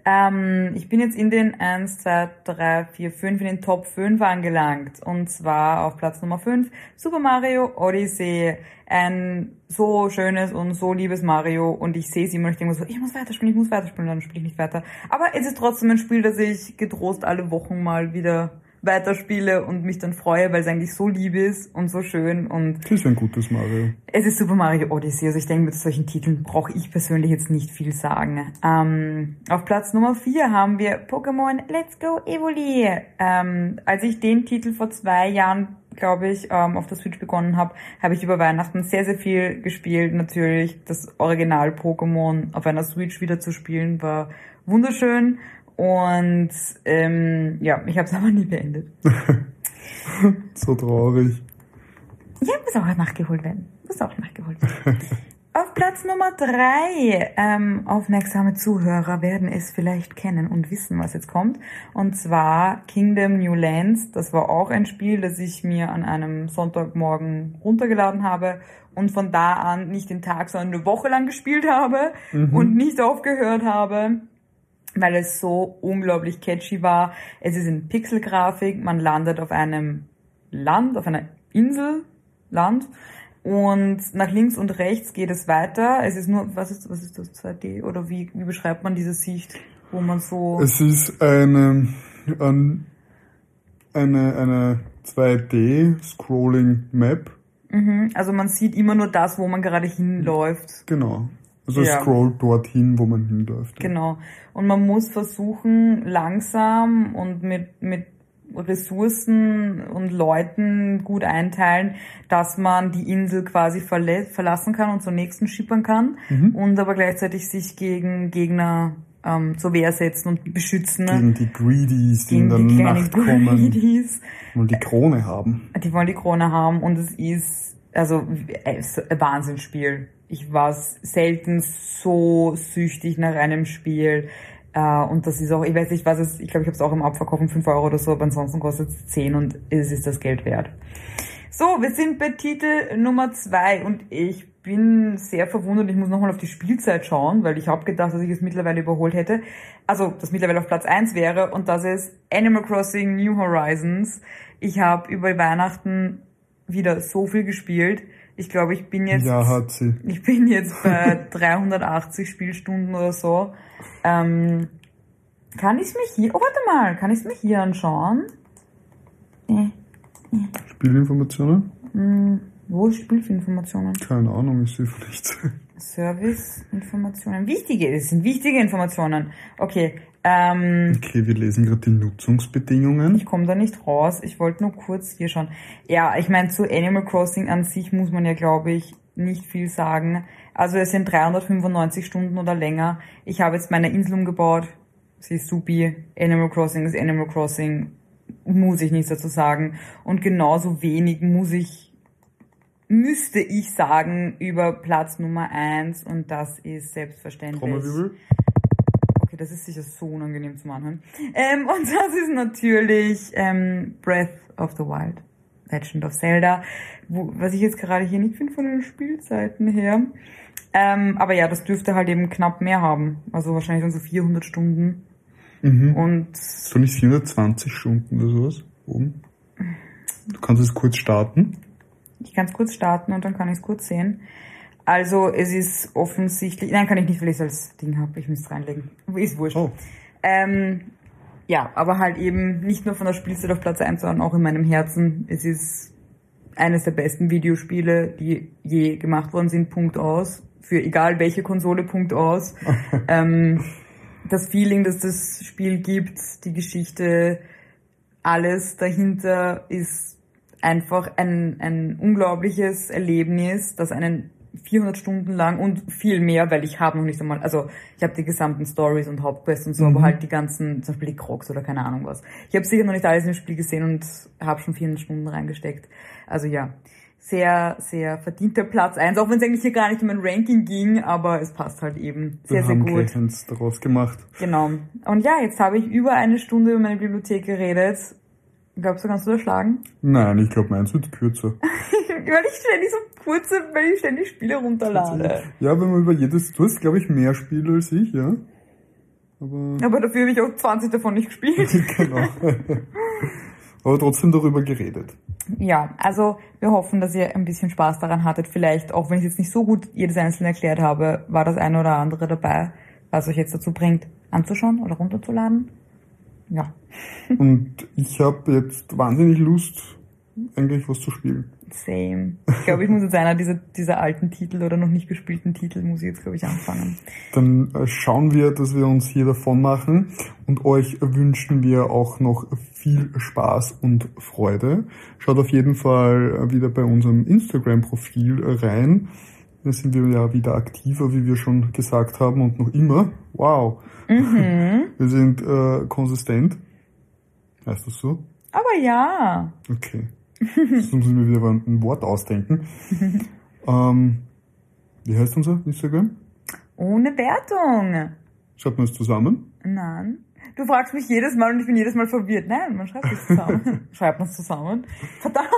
Ähm, ich bin jetzt in den 1, 2, 3, 4, 5, in den Top 5 angelangt. Und zwar auf Platz Nummer 5 Super Mario Odyssey. Ein so schönes und so liebes Mario. Und ich sehe es immer und ich denke so, ich muss weiterspielen, ich muss weiterspielen, dann spiele ich nicht weiter. Aber es ist trotzdem ein Spiel, das ich getrost alle Wochen mal wieder weiterspiele und mich dann freue, weil es eigentlich so lieb ist und so schön und Das ist ein gutes Mario. es ist Super Mario Odyssey, also ich denke, mit solchen Titeln brauche ich persönlich jetzt nicht viel sagen. Ähm, auf Platz Nummer 4 haben wir Pokémon Let's Go Evoli. Ähm, als ich den Titel vor zwei Jahren, glaube ich, ähm, auf der Switch begonnen habe, habe ich über Weihnachten sehr, sehr viel gespielt. Natürlich das Original Pokémon auf einer Switch wieder zu spielen, war wunderschön. Und ähm, ja, ich habe es aber nie beendet. So traurig. Ja, muss auch nachgeholt werden. Muss auch nachgeholt werden. Auf Platz Nummer drei, ähm, aufmerksame Zuhörer werden es vielleicht kennen und wissen, was jetzt kommt. Und zwar Kingdom New Lands. Das war auch ein Spiel, das ich mir an einem Sonntagmorgen runtergeladen habe und von da an nicht den Tag, sondern eine Woche lang gespielt habe und nicht aufgehört habe weil es so unglaublich catchy war. Es ist in Pixelgrafik, man landet auf einem Land, auf einer Insel, Land und nach links und rechts geht es weiter. Es ist nur, was ist, was ist das 2D oder wie, wie beschreibt man diese Sicht, wo man so Es ist eine, ein, eine, eine 2D-Scrolling-Map. Mhm, also man sieht immer nur das, wo man gerade hinläuft. Genau. Also Ja. scrollt dorthin, wo man hinläuft. Genau. Und man muss versuchen, langsam und mit, mit Ressourcen und Leuten gut einteilen, dass man die Insel quasi verlä verlassen kann und zur nächsten schippern kann und aber gleichzeitig sich gegen Gegner ähm, zur Wehr setzen und beschützen. Gegen die Greedies, die in der gegen die kleinen Nacht kommen Greedies. und die Krone haben. Die wollen die Krone haben und es ist also äh, ein Wahnsinnsspiel. Ich war selten so süchtig nach einem Spiel. Äh, und das ist auch, ich weiß nicht, was es, ich glaube, ich habe es auch im Abverkauf um 5 Euro oder so, aber ansonsten kostet es 10 und es ist das Geld wert. So, wir sind bei Titel Nummer 2 und ich bin sehr verwundert, ich muss nochmal auf die Spielzeit schauen, weil ich habe gedacht, dass ich es mittlerweile überholt hätte. Also, das mittlerweile auf Platz 1 wäre und das ist Animal Crossing New Horizons. Ich habe über Weihnachten wieder so viel gespielt. Ich glaube, ich bin jetzt Ja, hat sie. ich bin jetzt bei 380 Spielstunden oder so. Ähm, kann ich es mir hier, oh warte mal, kann ich es mir hier anschauen? Äh, Spielinformationen? hm, wo ist Spielinformationen? Keine Ahnung, ich sehe nichts. Serviceinformationen. Wichtige, es sind wichtige Informationen. Okay, ähm, Okay, wir lesen gerade die Nutzungsbedingungen. ich komme da nicht raus. Ich wollte nur kurz hier schauen. Ja, ich meine, zu Animal Crossing an sich muss man ja, glaube ich, nicht viel sagen. Also es sind 395 Stunden oder länger. Ich habe jetzt meine Insel umgebaut. Sie ist supi. Animal Crossing ist Animal Crossing. Muss ich nichts dazu sagen. Und genauso wenig muss ich, müsste ich sagen über Platz Nummer eins Und das ist selbstverständlich. Okay, das ist sicher so unangenehm zum Anhören. Ähm, und das ist natürlich ähm, Breath of the Wild, Legend of Zelda, wo, was ich jetzt gerade hier nicht finde von den Spielzeiten her. Ähm, aber ja, das dürfte halt eben knapp mehr haben. Also wahrscheinlich dann so 400 Stunden. Mhm. Und So nicht 420 Stunden oder sowas oben. Du kannst es kurz starten. Ich kann es kurz starten und dann kann ich es kurz sehen. Also es ist offensichtlich, nein, kann ich nicht, weil ich es als Ding habe. Ich muss es reinlegen. Ist wurscht. Oh. Ähm, ja, aber halt eben nicht nur von der Spielzeit auf Platz 1, sondern auch in meinem Herzen. Es ist eines der besten Videospiele, die je gemacht worden sind, Punkt aus. Für egal welche Konsole, Punkt aus. ähm, das Feeling, das das Spiel gibt, die Geschichte, alles dahinter ist einfach ein, ein unglaubliches Erlebnis, das einen 400 Stunden lang und viel mehr, weil ich habe noch nicht einmal, also ich habe die gesamten Stories und Hauptquests und so, aber halt die ganzen, zum Beispiel die Crocs oder keine Ahnung was. Ich habe sicher noch nicht alles im Spiel gesehen und habe schon 400 Stunden reingesteckt. Also ja, sehr, sehr verdienter Platz 1, auch wenn es eigentlich hier gar nicht um ein Ranking ging, aber es passt halt eben sehr, Wir sehr haben gut. eins daraus gemacht. Genau. Und ja, jetzt habe ich über eine Stunde über meine Bibliothek geredet. Glaubst du, kannst du das schlagen? Nein, ich glaube, meins wird kürzer. weil ich ständig so kurze, weil ich ständig Spiele runterlade. Ja, wenn man über jedes, du hast, glaube ich, mehr Spiele als ich, ja? Aber, Aber dafür habe ich auch 20 davon nicht gespielt. genau. Aber trotzdem darüber geredet. Ja, also wir hoffen, dass ihr ein bisschen Spaß daran hattet. Vielleicht, auch wenn ich jetzt nicht so gut jedes einzelne erklärt habe, war das eine oder andere dabei, was euch jetzt dazu bringt, anzuschauen oder runterzuladen. Ja, Und ich habe jetzt wahnsinnig Lust, eigentlich was zu spielen. same. Ich glaube, ich muss jetzt einer dieser, dieser alten Titel oder noch nicht gespielten Titel, muss ich jetzt, glaube ich, anfangen. Dann äh, schauen wir, dass wir uns hier davon machen und euch wünschen wir auch noch viel Spaß und Freude. Schaut auf jeden Fall wieder bei unserem Instagram-Profil rein. Da sind wir ja wieder aktiver, wie wir schon gesagt haben und noch immer. Wow. Wir sind äh, konsistent. Heißt das so? Aber ja, Okay. Jetzt müssen wir wieder ein Wort ausdenken. ähm, wie heißt unser Instagram? ohne Wertung. Schreibt man es zusammen? Nein. Du fragst mich jedes Mal und ich bin jedes Mal verwirrt. Nein, man schreibt es zusammen. schreibt man es zusammen. Verdammt.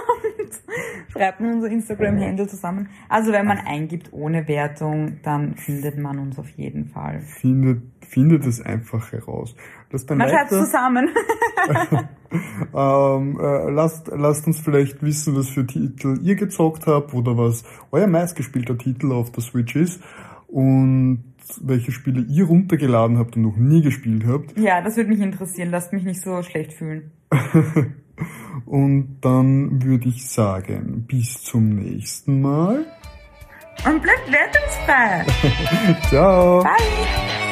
Schreibt man unser Instagram-Handle zusammen. Also wenn man eingibt ohne Wertung, dann findet man uns auf jeden Fall. Findet, findet es einfach heraus. Das Man schreibt es zusammen. Ähm, äh, lasst, lasst uns vielleicht wissen, was für Titel ihr gezockt habt oder was euer meistgespielter Titel auf der Switch ist und welche Spiele ihr runtergeladen habt und noch nie gespielt habt. ja, das würde mich interessieren. Lasst mich nicht so schlecht fühlen. Und dann würde ich sagen, bis zum nächsten Mal. Und bleibt wertungsfrei. Ciao! Bye.